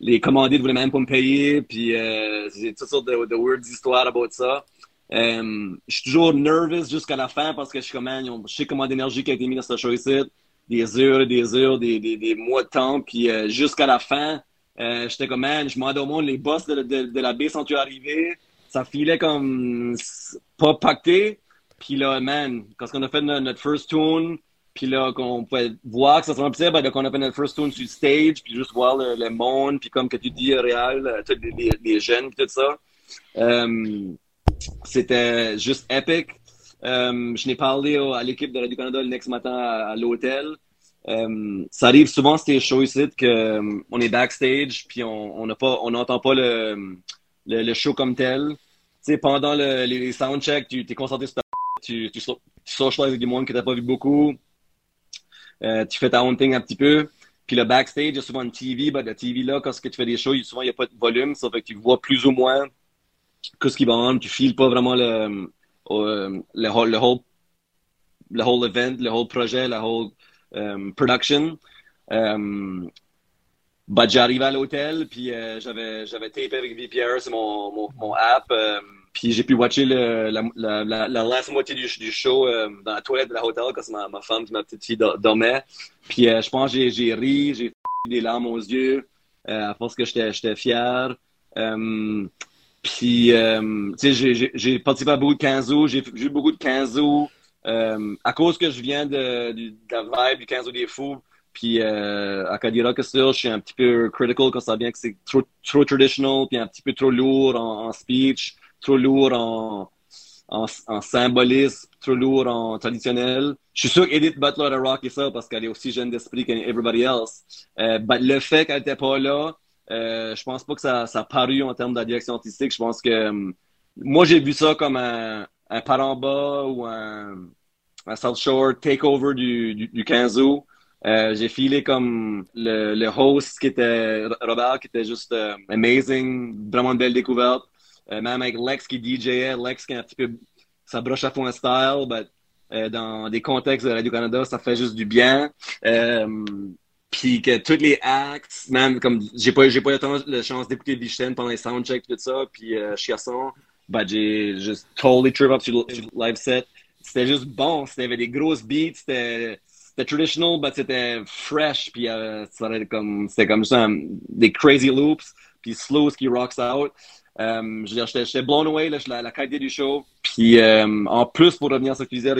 les commandites voulaient même pas me payer, puis euh, j'ai toutes sortes de, de weird histoires about ça. Euh, je suis toujours nervous jusqu'à la fin parce que je suis comme, man, je sais comment d'énergie qui a été mise dans ce show ici, des heures, des heures, des, des, des mois de temps, puis euh, jusqu'à la fin, euh, j'étais comme, man, je m'en au monde, les boss de, de, de la baie sont arrivés. Ça filait comme pas pacté. Puis là, man, quand on a fait notre, first tune, puis là, qu'on pouvait voir que ça se remplissait, ben, qu'on a fait notre first tune sur stage, puis juste voir le, monde, puis comme que tu dis, réel, euh, les, les, jeunes, puis tout ça. Euh, c'était juste epic. Euh, je n'ai parlé à l'équipe de Radio-Canada le next matin à l'hôtel. Euh, ça arrive souvent ces shows ici que euh, on est backstage puis on n'entend pas le, le, show comme tel. Tu pendant le, les soundchecks, tu es concentré sur ta tu tu, tu avec du monde que t'as pas vu beaucoup. Tu fais ta own thing un petit peu. Puis le backstage, il y a souvent une TV, ben, la TV là, quand tu fais des shows, souvent il n'y a pas de volume, ça fait que tu vois plus ou moins que ce qui va en, tu files pas vraiment le, le, le, whole, le whole le whole event, le whole projet, le whole um, production. Bah, j'arrive à l'hôtel, puis euh, j'avais j'avais tapé avec VPR, c'est mon, mon, mon, app. Euh, puis j'ai pu watcher le, la, la, la, la last moitié du, du show euh, dans la toilette de l'hôtel quand ma, ma femme et ma petite fille dormaient. Puis euh, je pense que j'ai ri, j'ai des larmes aux yeux, à force que j'étais fier. Puis, tu sais, j'ai participé à beaucoup de 15 août, j'ai vu beaucoup de 15 août. Euh, à cause que je viens de, de, de la vibe du 15 des fous, puis euh, à Kadira je suis un petit peu critical quand ça vient que c'est trop, trop traditional, puis un petit peu trop lourd en, en speech, trop lourd en, en, en, symbolisme, trop lourd en traditionnel. Je suis sûr qu'Edith Butler a rocké ça parce qu'elle est aussi jeune d'esprit qu'everybody else. Euh, le fait qu'elle n'était pas là, euh, je pense pas que ça, ça a paru en termes de direction artistique. Je pense que euh, moi, j'ai vu ça comme un, un Paramba ou un, un South Shore takeover du, du, du 15 août. Euh, j'ai filé comme le, host qui était Robert, qui était juste amazing, vraiment une belle découverte. Même avec Lex qui DJait, Lex qui est un petit peu sa broche à fond style, but, dans des contextes de Radio-Canada, ça fait juste du bien. Puis que tous les acts, même comme j'ai pas j'ai pas eu la chance d'écouter Bichten pendant les soundchecks tout ça, puis euh, Chiasson, bah, j'ai juste totally trip up sur le live set. C'était juste bon. C'était des grosses beats. C'était traditional, mais c'était fresh. Puis euh, c'était comme, comme ça, des crazy loops. Puis slow qui rocks out. Dire, j'étais blown away, là, la, la qualité du show. Puis, um, en plus, pour revenir sur ce que tu disais,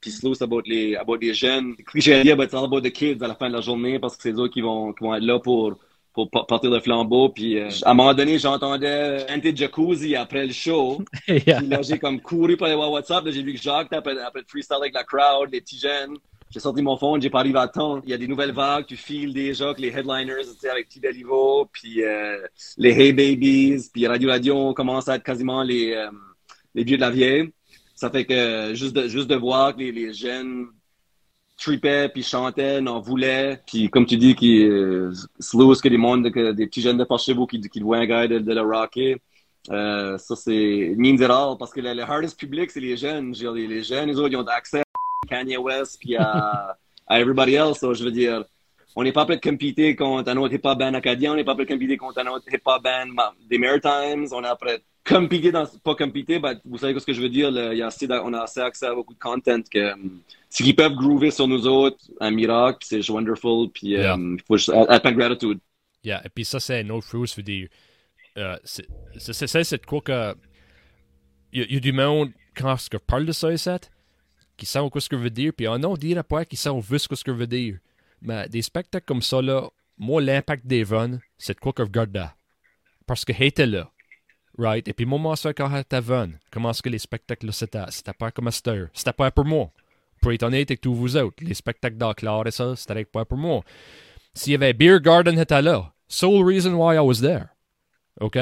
puis slow, c'est about les, about les jeunes. À dire, but it's all about the kids à la fin de la journée parce que c'est eux qui vont, qui vont être là pour, pour partir le flambeau. Puis euh, à un moment donné, j'entendais Anti Jacuzzi après le show. yeah. Puis là, j'ai comme couru pour aller voir WhatsApp. J'ai vu que Jacques, après, après le freestyle avec la crowd, les petits jeunes. J'ai sorti mon phone, j'ai pas arrivé à temps. Il y a des nouvelles vagues, tu files déjà que les headliners, tu sais, avec T. Puis euh, les Hey Babies, puis Radio Radio commence à être quasiment les, euh, les vieux de la vieille. Ça fait que juste de, juste de voir que les, les jeunes tripait, puis chantait, n'en voulait. Puis comme tu dis, qui euh, slow, que des mondes, que des petits jeunes de par chez vous qui, qui voient un gars de, de le rocker. Euh, ça, c'est means it all, parce que le, le hardest public, c'est les jeunes. Les, les, jeunes, les ils ont accès Kanye West, puis à, à everybody else. So, je veux dire, on n'est pas prêt de compter contre un autre hip-hop band acadien, on n'est pas prêt de compter contre un autre hip-hop band des Maritimes, on est prêt de compter dans, pas compter, mais vous savez ce que je veux dire, il y a assez, on a assez accès à beaucoup de content que, si qu'ils peuvent groover sur nous autres, un miracle, c'est wonderful, puis yeah. um, faut juste être gratitude. Yeah, et puis ça, c'est chose, je veux dire, euh, c'est ça, c'est quoi que il y, a du monde, quand parle de ça, ici, qui savent ce que je veux dire, puis non, on dirait pas qu'ils savent ce que je veux dire. Mais des spectacles comme ça, là, moi, l'impact d'Evan, c'est quoi que je regarde. Parce que était là. Right? Et puis, moi, ça, quand Van, comment est-ce que les spectacles là, c'était? C'était pas comme C'était C'était pas pour moi. Pour être honnête avec tous vous autres, les spectacles d'Aclar et ça, c'était pas pour moi. S'il y avait Beer Garden était là, sole reason why I was there. OK?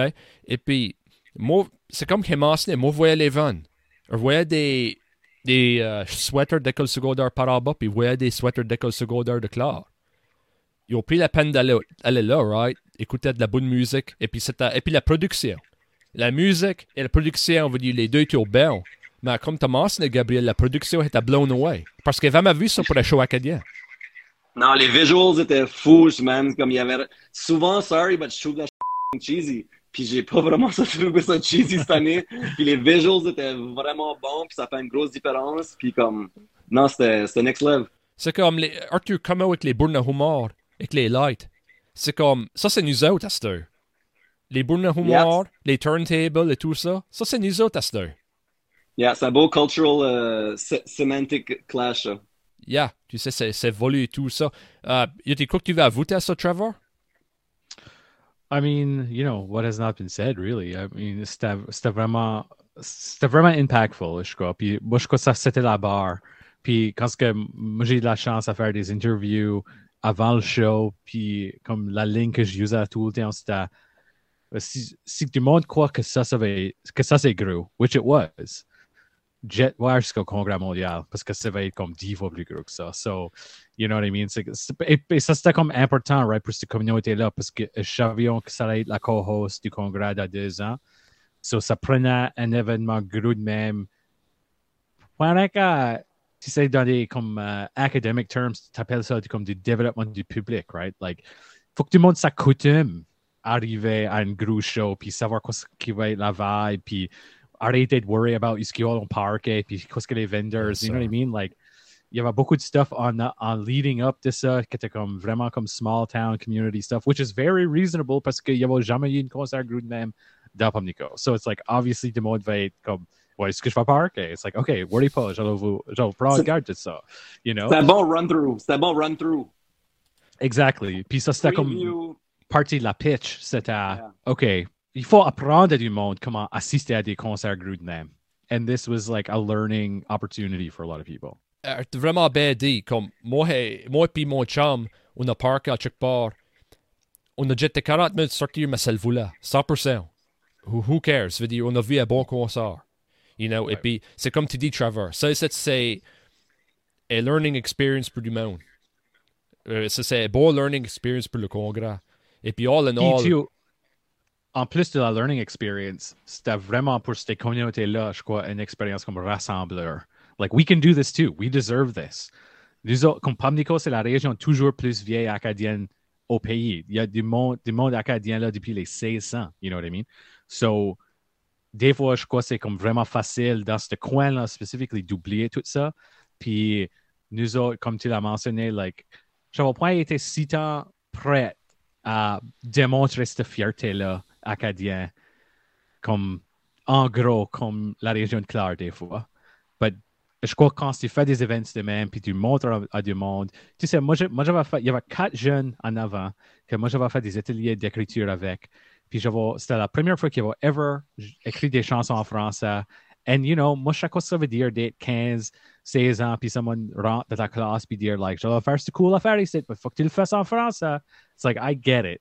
Et puis, moi, c'est comme qu'il mentionné, moi, voyais les vannes. Je voyais des, des uh, sweaters d'école secondaire par en bas, puis je voyais des sweaters d'école secondaire de Clare. Ils ont pris la peine d'aller là, right? Écouter de la bonne musique, et puis, et puis la production. La musique et la production, on va dire, les deux étaient bien. Mais comme tu mentionné, Gabriel, la production était blown away. Parce qu'elle avait vu ça pour le show acadien. Non, les visuals étaient fous, man. Comme il y avait. Souvent, sorry, but je trouve la cheesy. Puis j'ai pas vraiment trouvé ça cheesy cette année. puis les visuals étaient vraiment bons, puis ça fait une grosse différence. Puis comme, non, c'était next level. C'est comme les, Arthur comme avec les bournes à humour, avec les lights? C'est comme, ça c'est nous autres à cette heure. Les à humour, les turntables et tout ça, ça c'est nous autres à cette heure. Yeah, c'est un beau cultural uh, semantic clash. Yeah, tu sais, c'est volé et tout ça. Uh, y a quoi que tu vas ajouter à ça, Trevor? I mean, you know, what has not been said, really. I mean, c'était, vraiment, c'était vraiment impactful, je crois. Puis moi, je crois que ça, c'était la barre. Puis quand que moi, j'ai eu la chance à faire des interviews avant le show, puis comme la ligne que j'utilisais tout le temps, c'était si, si tout le monde croit que ça, ça va, que ça c'est gros, which it was, jet voir jusqu'au congrès mondial parce que ça va être comme dix fois plus gros que ça. So, you know what I mean? et, ça, c'était comme important, right, pour cette communauté-là parce que je savais que ça allait être la co-host du congrès dans deux ans. So, ça prenait un événement gros de même. Pendant si c'est dans des comme uh, academic terms, tu appelles ça comme du développement du public, right? Like, faut que tout le monde s'accoutume arriver à un gros show, puis savoir quoi qui va être la vibe, puis arrêter de worry about ce qu'il y a au parc et puis qu'est-ce que les vendors, you know what I mean? Like, you have a beaucoup de stuff on, on leading up to ça uh, qui était comme vraiment comme small town community stuff, which is very reasonable parce qu'il n'y avait jamais eu une concert groupe même dans Pamlico. So it's like, obviously, le monde va être comme, ouais, est-ce que je vais parquer? It's like, OK, worry pas, je vais vous, je vais prendre garde de ça, you know? C'est un bon run-through, c'est un bon run-through. Exactly. Puis ça, c'était comme partie de la pitch, c'était, yeah. OK, il faut apprendre du monde comment assister à des concerts même. And this was like a learning opportunity for a lot of people. Uh, vraiment bien dit. Comme moi, moi et mon chum, on a parqué à quelque part. On a jeté 40 minutes sortir, mais ça le voulait. 100%. Who, who cares? Veut dire, on a vu un bon concert. You know? Et puis, c'est comme tu dis, Trevor. Ça, c'est un learning experience pour du monde. Euh, ça, c'est un bon learning experience pour le congrès. Et puis, all in all en plus de la learning experience, c'était vraiment pour cette communauté-là, je crois, une expérience comme rassembleur. Like, we can do this too. We deserve this. Nous autres, comme Pamlico, c'est la région toujours plus vieille acadienne au pays. Il y a du monde, du monde acadien là depuis les 1600. You know what I mean? So, des fois, je crois que c'est comme vraiment facile dans ce coin-là, spécifiquement, d'oublier tout ça. Puis, nous autres, comme tu l'as mentionné, like, n'avais pas été si tant prêt à démontrer cette fierté-là acadien, comme en gros, comme la région de Clare des fois. Mais je crois que quand tu fais des événements de même, puis tu montres à, du monde, tu sais, moi, moi j'avais fait, il y avait quatre jeunes en avant que moi j'avais fait des ateliers d'écriture avec. Puis j'avais, c'était la première fois qu'ils avaient ever écrit des chansons en français. And, you know, moi, chaque fois, ça veut dire d'être 15, 16 ans, puis someone rentre dans ta classe, puis dire, like, je vais faire ce cool affaire ici, mais faut que tu le fasses en français. It's like, I get it.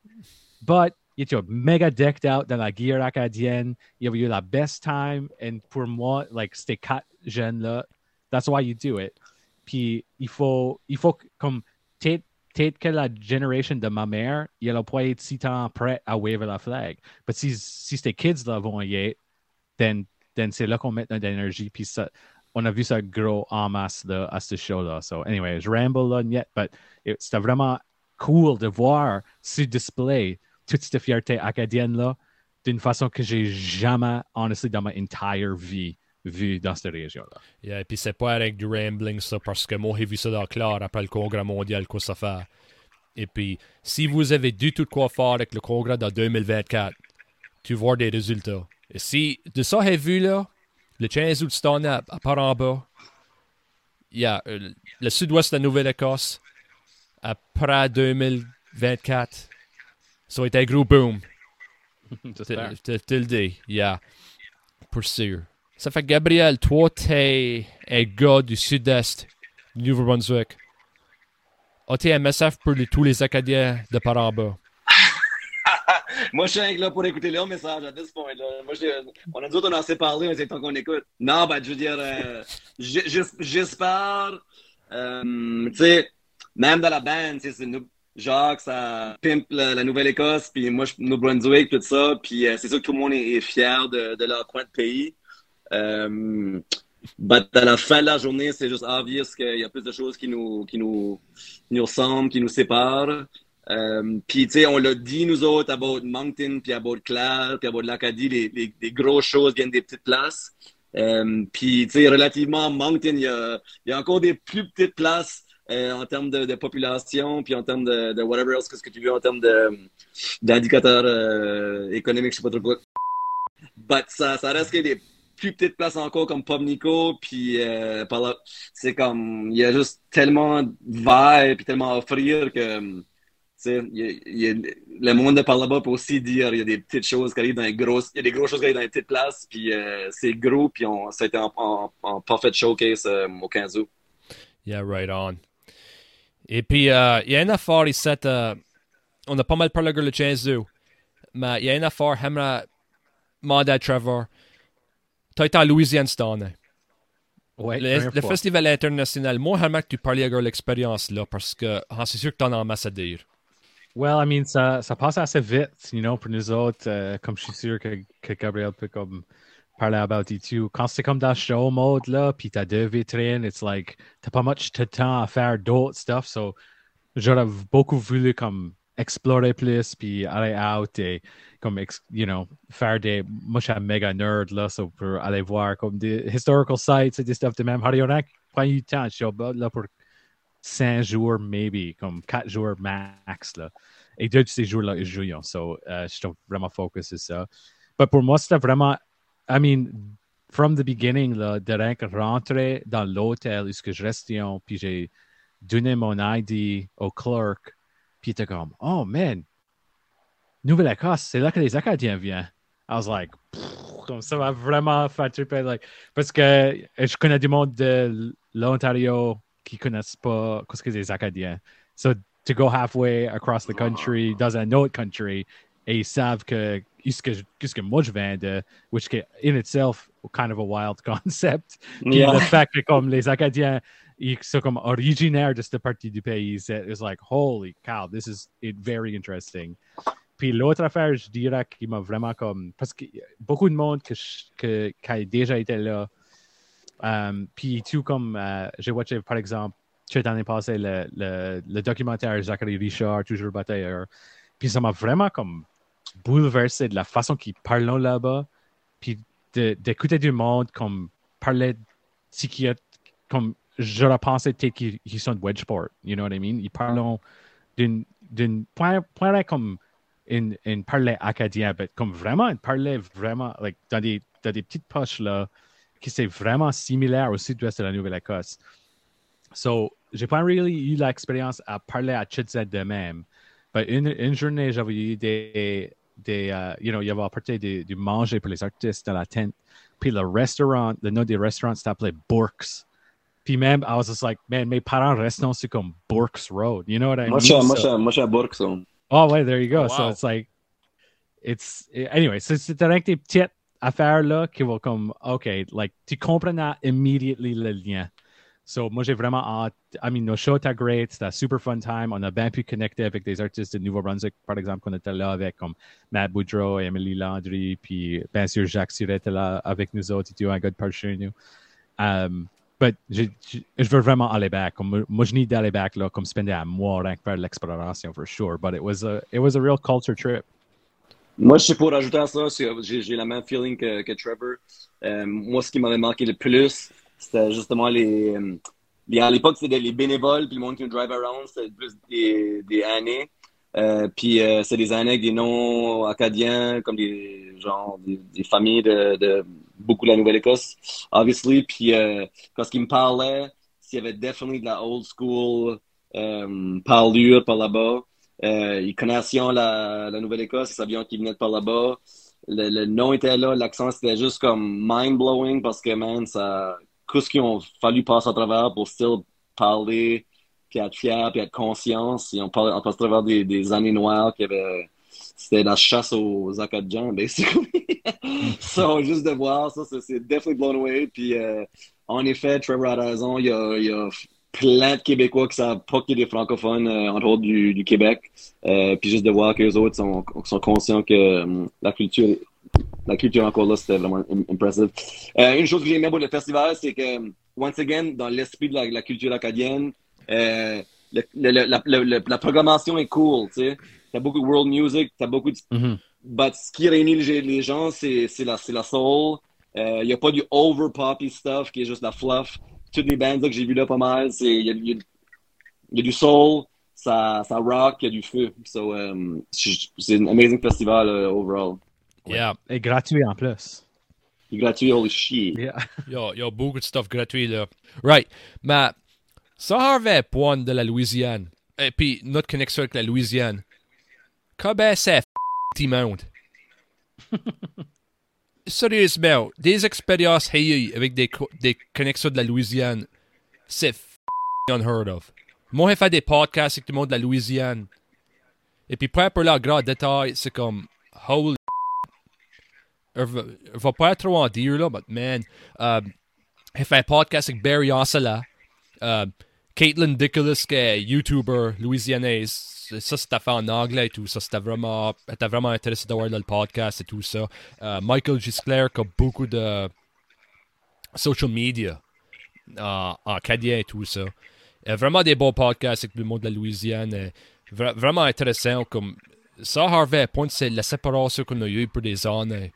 But il était méga decked out dans la gear acadienne. Il avait eu la best time. Et pour moi, like, c'était quatre jeunes-là. That's why you do it. Puis il faut, il faut comme, peut-être que la génération de ma mère, il n'a pas été si prêt à wave la flag. Mais si, si ces kids-là vont y être, then, then c'est là qu'on met notre énergie. Puis ça, on a vu ça gros en masse là, à ce show-là. So, anyway, je ramble là, yet, but c'était vraiment cool de voir ce display toute cette fierté acadienne-là d'une façon que j'ai jamais, honestly, dans ma entire vie, vu dans cette région-là. Et puis c'est pas avec du rambling, ça, parce que moi, j'ai vu ça dans clair après le congrès mondial, quoi ça fait. Et puis, si vous avez du tout quoi faire avec le congrès dans 2024, tu vois des résultats. Et si de ça j'ai vu là, Le 15 août, à part en bas, il y a euh, le sud-ouest de la Nouvelle-Écosse, après 2024, ça va être un gros boom. Tu te le dis, yeah, pour sûr. Ça fait Gabriel, toi, t'es un gars du sud-est du Nouveau-Brunswick. As-tu un message pour les- tous les Acadiens de par en bas? Moi, je suis là pour écouter leur message à ce point-là. Moi, on a dit, on assez parlé, mais c'est temps qu'on écoute. Non, ben, je veux dire, euh, j'espère, euh, tu sais, même dans la band, c'est nous, Jacques, ça pimpe la, Nouvelle-Écosse, puis moi, je New Brunswick, tout ça, puis euh, c'est sûr que tout le monde est, fier de, de leur coin de pays. Euh, à la fin de la journée, c'est juste obvious qu'il y a plus de choses qui nous, qui nous, qui nous ressemblent, qui nous séparent. Euh, puis, tu sais, on l'a dit, nous autres, about Moncton, puis about Clare, puis about l'Acadie, les, les, les grosses choses viennent des petites places. Euh, puis, tu sais, relativement à Moncton, il y a, il y a encore des plus petites places euh, en termes de, population, puis en termes de, whatever else, qu'est-ce que tu veux, en termes d'indicateurs euh, économiques, je sais pas trop quoi. But ça, ça reste que des plus petites places encore comme Pomnico, puis euh, c'est comme, il y a juste tellement de vibe, puis tellement à offrir que, y a- y a- le monde de par là-bas peut aussi dire, il y a des petites choses qui arrivent dans les grosses, il y a des grosses choses qui arrivent dans les petites places, puis euh, c'est gros, puis on, ça a été en, en, parfait showcase au 15 août. Yeah, right on. Et puis, euh, il y a une affaire ici, euh, on a pas mal parlé de le 15 août, mais il y a une affaire, j'aimerais demander à Trevor. Tu été en Louisiane cette année. Ouais, Le, le festival international, moi, j'aimerais que tu parles de l'expérience là, parce que ah, c'est sûr que tu en as en masse à dire. Well, I mean, ça, ça passe assez vite, you know, pour nous autres, euh, comme je suis sûr que, que Gabriel peut comme parler about it too. Quand c'est comme dans show mode, là, puis t'as deux vitrines, it's like, t'as pas much de temps à faire d'autres stuff, so j'aurais beaucoup voulu comme explorer plus, puis aller out et comme, you know, faire des, moi je suis méga nerd, là, so pour aller voir comme des historical sites et des stuff de même. Pas eu le temps, je suis là pour 5 jours, maybe, comme 4 jours max, là. Et deux de ces jours-là, ils jouent. So, euh, je suis vraiment focus sur ça. Mais pour moi, c'était vraiment, I mean, from the beginning, là, de rien que rentrer dans l'hôtel où ce je restais, puis j'ai donné mon ID au clerk, puis il comme, oh man, Nouvelle-Écosse, c'est là que les Acadiens viennent. I was like, comme ça m'a vraiment fait triper. Like, parce que je connais du monde de l'Ontario qui connaissent pas qu'est-ce que les Acadiens. So, to go halfway across the country, dans un autre country, et ils savent que qu'est-ce que, qu'est-ce que moi je viens de, which is in itself kind of a wild concept. Yeah. le fait que comme les Acadiens, ils sont comme originaires de cette partie du pays, it's like, holy cow, this is it, very interesting. Puis l'autre affaire, je dirais, qui m'a vraiment comme. Parce que beaucoup de monde que je- que, qui a déjà été là. euh, puis tout comme euh, j'ai watché, par exemple, cette année passée, le, le, le documentaire Zachary Richard, toujours batailleur. Puis ça m'a vraiment comme bouleversé de la façon qu'ils parlent là-bas. Puis d'écouter du monde comme parler est comme j'aurais pensé peut-être qu'ils sont de Wedgeport, you know what I mean? Ils parlent d'une point, point comme une, une acadien, mais comme vraiment une parler vraiment like, dans, des, dans des petites poches là, qui c'est vraiment similaire au sud-ouest de la Nouvelle-Écosse. So, j'ai pas really eu l'expérience à parler à Chitset de même. Mais une, une journée, j'avais eu des, des euh, you know, il y avait apporté du manger pour les artistes dans la tente. Puis le restaurant, le nom du restaurant s'appelait Borks. Puis même, I was just like, man, mes parents restent sur comme Borks Road. You know what I mean? moi, je suis à-. Oh, ouais, there you go. Oh, So it's like, it's, anyway, so c'est avec des petites affaires là qui vont comme, OK, like, tu comprends immediately le lien. So, moi, j'ai vraiment hâte. I mean, nos shows étaient great. C'était super fun time. On a bien pu connecter avec des artistes de Nouveau-Brunswick, par exemple, qu'on était là avec, comme Matt Boudreau, Emily Landry, puis bien sûr, Jacques Siret était là avec nous autres. Il était un gars de par chez nous. Um, but je veux vraiment aller back. Comme, moi- je need d'aller back, là, comme spender un mois rien que faire l'exploration, for sure. But it was a, it was a real culture trip. Moi, je sais pour rajouter à ça, j'ai le même feeling que, Trevor. Euh, moi, ce qui m'avait marqué le plus, c'était justement les, euh, les- à l'époque, c'était les bénévoles, puis le monde qui nous drive around, c'était plus des, des années. Euh, puis euh, c'est des années avec des noms acadiens, comme des genre des, familles de, de beaucoup la Nouvelle-Écosse, obviously. Puis euh, quand il me parlait, s'il y avait definitely de la old school euh, parlure par là-bas. Euh, ils connaissaient la, la Nouvelle-Écosse, ils savaient qu'ils venaient de par là-bas. Le, le, nom était là, l'accent c'était juste comme mind-blowing parce que, man, ça, qu'est-ce qu'ils ont fallu passer à travers pour still parler, puis être fier, puis être conscience. Ils ont passé à travers des, des années noires qui avaient c'était la chasse aux Acadiens, basically. so, juste de voir ça, c'est definitely blown away. Puis, euh, en effet, Trevor a raison. Il a, il a plein de Québécois qui savent pas qu'il y a des francophones euh, en dehors du, du Québec. Euh, puis juste de voir que les autres sont, sont conscients que euh, la culture la culture encore là, c'était vraiment impressive. Euh, une chose que j'ai aimé pour le festival, c'est que, once again, dans l'esprit de la, la, culture acadienne, euh, le, le, la, la, programmation est cool, tu sais. T'as beaucoup de world music, t'as beaucoup de... Mm -hmm. But ce qui réunit les, les gens, c'est la, la soul. Il n'y a pas du over poppy stuff qui est juste la fluff. Toutes les bands que j'ai vues là pas mal, il y a, y, y a, du soul, ça, ça rock, il y a du feu. So, um, c'est un amazing festival uh, overall. Yeah. Et gratuit en plus. Et gratuit, holy shit. Yeah. Il y, a beaucoup de stuff gratuit là. Right. Mais ça avait point de la Louisiane. Et puis notre connexion avec la Louisiane. Comment c'est f*** monde? Sérieusement, des expériences avec des, des connexions de la Louisiane, c'est f*** unheard of. Moi, j'ai fait des podcasts avec tout le monde de la Louisiane. Et puis, pour leur grand détail, c'est comme, holy je vais pas trop en dire là, mais man, euh, j'ai fait un podcast avec Barry Ossala, euh, Caitlin Dickolas, qui est YouTuber louisianaise. Ça, c'était fait en anglais et tout ça. C'était vraiment, était vraiment intéressant de voir le podcast et tout ça. Euh, Michael Gisclair, qui a beaucoup de social media euh, en acadien et tout ça. A vraiment des bons podcasts avec le monde de la Louisiane. vraiment intéressant. Comme ça, Harvey, point, c'est la séparation qu'on a eue pour des années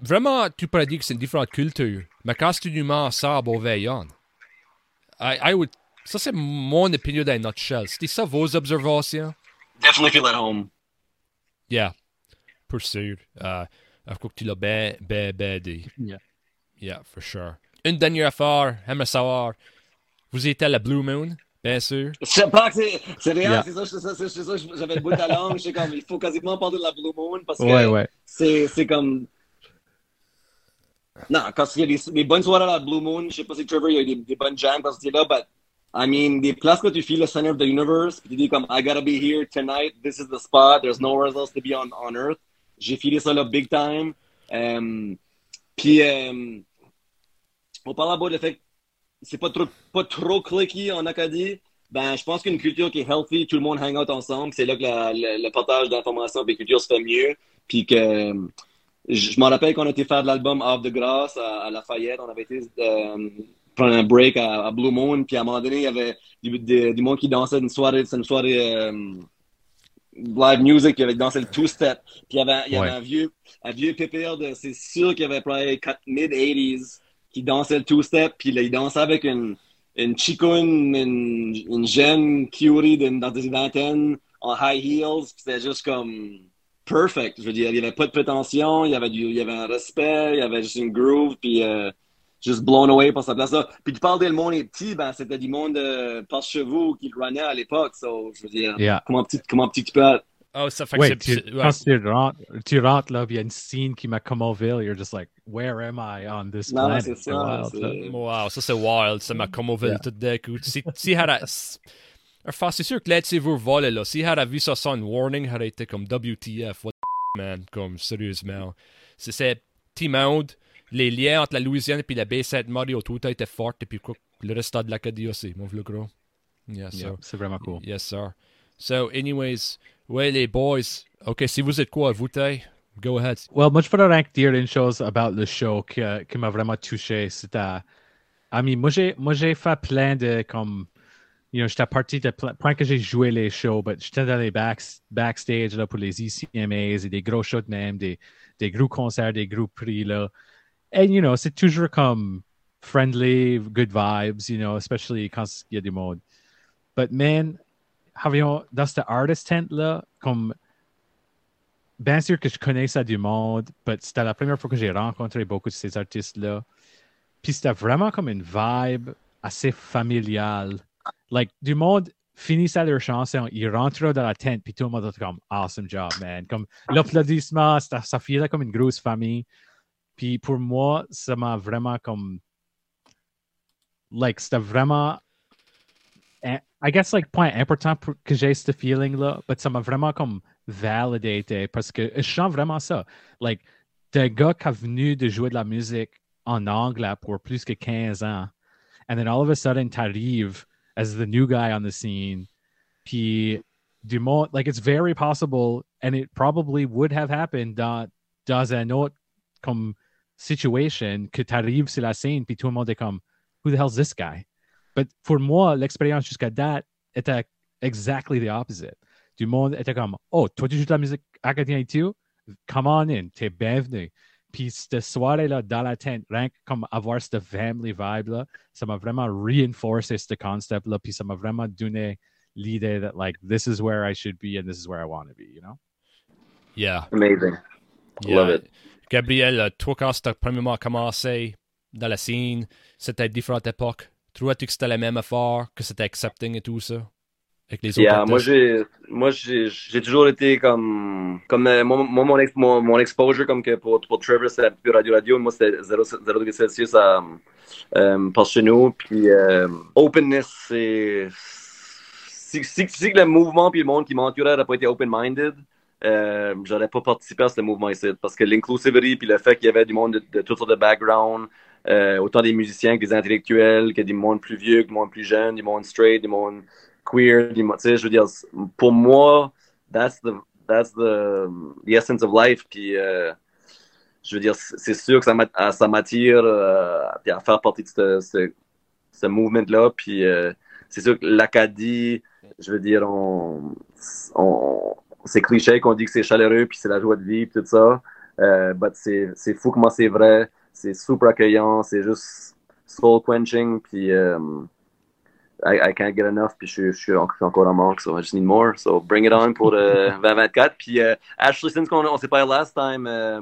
vraiment, tu pourrais que c'est une différente culture. Mais quand tu nous mets ensemble au veillon, I, I would, ça c'est mon opinion dans nutshell. C'était ça vos observations? Definitely feel at home. Yeah, pour sûr. Uh, je crois que tu l'as bien, bien, bien dit. Yeah. Yeah, for sure. Une dernière affaire, j'aimerais savoir, vous étiez à la Blue Moon? Bien sûr? Je sais pas que c'est. C'est réel, yeah. c'est ça, c'est ça, c'est ça, j'avais le bout de la langue. J'étais comme, il faut quasiment parler de la Blue Moon parce que ouais, ouais. c'est comme non, quand il y a des, des, bonnes soirées à la Blue Moon, je sais pas si Trevor, il y a des, des bonnes jams parce que là, but I mean, des places que tu files le center of the universe, tu dis comme I gotta be here tonight, this is the spot, there's nowhere else to be on, on earth. J'ai filé ça là big time. Um, puis, um, on parle à le fait que c'est pas trop, pas trop clicky en Acadie. Ben, je pense qu'une culture qui est healthy, tout le monde hang out ensemble, c'est là que le, partage d'informations et culture se fait mieux. Puis que je, je m'en rappelle qu'on était faire de l'album Off de Grâce à, à, Lafayette. On avait été euh, prendre un break à, à, Blue Moon. Puis à un moment donné, il y avait du, du, du monde qui dansait une soirée, une soirée euh, live music, qui avait dansé le two-step. Puis il y avait, il y avait ouais. un vieux, un vieux pépère de, c'est sûr qu'il y avait probablement mid-80s qui dansait le two-step. Puis là, il dansait avec une, une chicoune, une, une jeune curie dans des vingtaines en high heels. Puis c'était juste comme perfect. Je veux dire, il n'y avait pas de prétention, il y avait, du, il y avait un respect, il y avait juste une groove, puis euh, juste blown away par sa place-là. Puis tu parles de le monde est petit, ben c'était du monde de euh, chevaux qui le runnait à l'époque. So, je veux dire, yeah. comment, petit, comment petit tu peux Oh, ça fait que tu, ouais. quand tu rentres, tu rentres là, il y a une scène qui m'a commové, you're just like, where am I on this non, planet? c'est ça. wild, Wow, ça c'est wild, ça m'a commové yeah. tout d'un coup. Si, si Enfin, c'est sûr que là, tu vous voler là. Si a vu ça sans warning, elle aurait été comme WTF, what man, comme sérieusement. C'est cette petit monde, les liens entre la Louisiane et la baie Sainte-Marie tout a été fort et puis le reste de l'Acadie aussi, mon vieux gros. Yes, yeah, c'est vraiment cool. Yes, sir. So, anyways, ouais, les boys, ok, si vous êtes quoi, vous t'es, go ahead. Well, moi, je voudrais dire une chose about le show qui, qui m'a vraiment touché. C'était, I mean, moi, j'ai, moi, j'ai fait plein de, comme, you know, j'étais parti de point que j'ai joué les shows, mais j'étais dans les back, backstage là, pour les ECMAs et des gros shows de même, des, des gros concerts, des gros prix là. Et, you know, c'est toujours comme friendly, good vibes, you know, especially quand il y a des modes. But man, avions, dans cette artist tent là, comme bien sûr que je connais ça du monde, mais c'était la première fois que j'ai rencontré beaucoup de ces artistes-là. Puis c'était vraiment comme une vibe assez familiale. Like, du monde finissait leur chanson, ils rentraient dans la tente, puis tout le monde était comme awesome job, man. Comme l'applaudissement, ça, ça faisait comme une grosse famille. Puis pour moi, ça m'a vraiment comme. Like, c'était vraiment. I guess, like, point important pour que j'ai ce feeling-là, mais ça m'a vraiment comme validé parce que je sens vraiment ça. Like, des gars qui a venu de jouer de la musique en anglais pour plus que 15 ans, and then all of a sudden, t'arrives as the new guy on the scene. Puis, du monde, like, it's very possible, and it probably would have happened dans, dans un autre comme situation que t'arrives sur la scène, puis tout le monde est comme, who the hell's this guy? But pour moi, l'expérience jusqu'à date était exactly the opposite. Du monde était comme, oh, toi tu joues de la musique acadienne et tout? Come on in, t'es bienvenu. Puis cette soirée-là, dans la tente, rien que comme avoir cette family vibe-là, ça m'a vraiment reinforcé ce concept-là, puis ça m'a vraiment donné l'idée that, like, this is where I should be and this is where I want to be, you know? Yeah. Amazing. Yeah. Love it. Gabriel, toi, quand tu as premièrement commencé dans la scène, c'était à différentes époques. Trouvais-tu que c'était la même affaire, que c'était accepting et tout ça? Avec les autres Yeah, moi j'ai moi j'ai j'ai toujours été comme comme euh, mon, mon mon exposure comme que pour pour Trevor c'était plus radio radio moi c'était 0 0 degré Celsius à euh, par chez nous puis euh, openness c'est si, si, si le mouvement puis le monde qui m'entourait n'aurait pas été open minded euh, j'aurais pas participé à ce mouvement ici parce que l'inclusivity puis le fait qu'il y avait du monde de, de toutes sortes de background euh, autant des musiciens que des intellectuels que du monde plus vieux que du monde plus jeune du monde straight du monde queer, du mo- tu sais, je veux dire, pour moi, that's the, that's the, the essence of life. Puis, euh, je veux dire, c'est sûr que ça m'attire euh, à faire partie de ce, mouvement-là. Puis, c'est sûr que l'Acadie, je veux dire, on, c'est cliché qu'on dit que c'est chaleureux, puis c'est la joie de vivre, tout ça. Euh, but c'est fou comment c'est vrai. C'est super accueillant, c'est juste soul quenching, puis euh, I, I can't get enough, puis je, suis- je encore en manque, so I just need more. So bring it on pour euh, 2024. Puis euh, Ashley, since qu'on on s'est pas last time, euh,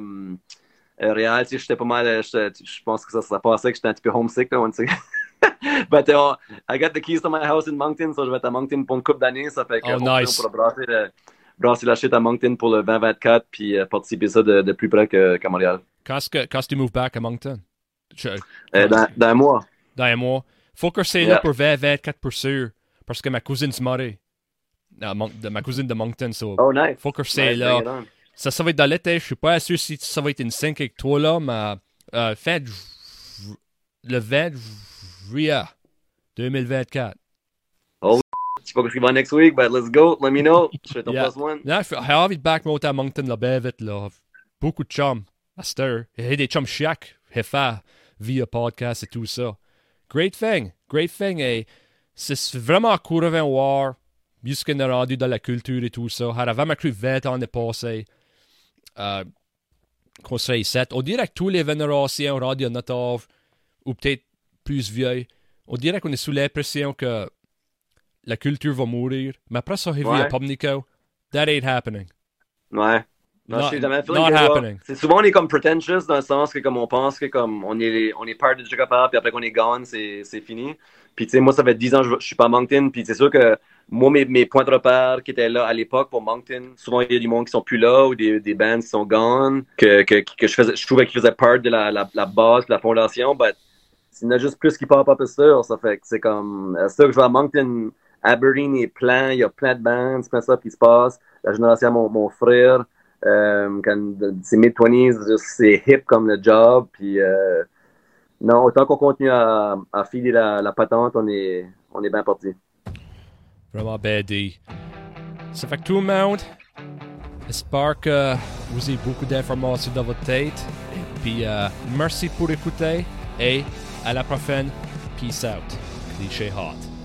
euh, Réal, tu sais, j'étais pas mal, euh, je pense que ça, ça passait que j'étais un petit peu homesick, là, on sait. But uh, I got the keys to my house in Moncton, so je vais être à Moncton pour une couple d'années, ça fait que Oh, nice. on pourra brasser, le- brasser la shit à Moncton pour le 2024, puis euh, participer ça de, de plus près que- qu'à Montréal. Quand est-ce que quand tu move back à Moncton? Je- Euh, dans, dans un mois. dans un mois. Faut que c'est Yeah. là pour 2024 pour sûr. Parce que ma cousine se marie. Ah, Mon- de- ma cousine de Moncton, so. Oh, nice. Faut que c'est Nice, là. Ça, ça va être dans l'été. Je suis pas sûr si ça va être une 5 avec toi là, mais euh, fin de ju- le 20 juillet 2024. Pas ce qui va next week, but let's go. Let me know. Je fais ton Yeah. plus one. Là, j'ai envie de back monter à Moncton là, bien vite là. Beaucoup de chums à y a des chums chiacs, j'ai fait via podcast et tout ça. Great thing, great thing. Et c'est vraiment cool de voir jusqu'à est rendu dans la culture et tout ça. J'aurais vraiment cru 20 ans de passé. Euh, serait ici. On dirait que tous les vénérations radio Notov, ou peut-être plus vieux, on dirait qu'on est sous l'impression que la culture va mourir. Mais après ça, j'ai vu à Ouais. Pomnico, that ain't happening. Ouais. Non, Not- je not happening. C'est souvent on est comme pretentious dans le sens que comme on pense que comme on est on est part du capable puis après qu'on est gone c'est c'est fini. Puis tu sais moi ça fait 10 ans que je, je suis pas à Moncton puis c'est sûr que moi mes, mes points de repère qui étaient là à l'époque pour Moncton, souvent il y a du monde qui sont plus là ou des, des bands qui sont gone que que, que je faisais je trouvais qu'ils faisaient part de la, la, la base, de la fondation, but il y en a juste plus qui pop up sûr, ça fait que c'est comme c'est sûr que je vais à Moncton Aberdeen est plein, il y a plein de bands, plein de ça qui se passe. La génération mon, mon frère euh, quand c'est mid-20s, juste, c'est hip comme le job. Puis, euh, non, autant qu'on continue à, à filer la, la patente, on est, on est bien parti. Vraiment bien. Ça fait que tout le monde, j'espère que vous avez beaucoup d'informations dans votre tête. Et puis, euh, merci pour écouter et à la prochaine. Peace out. Cliché hot.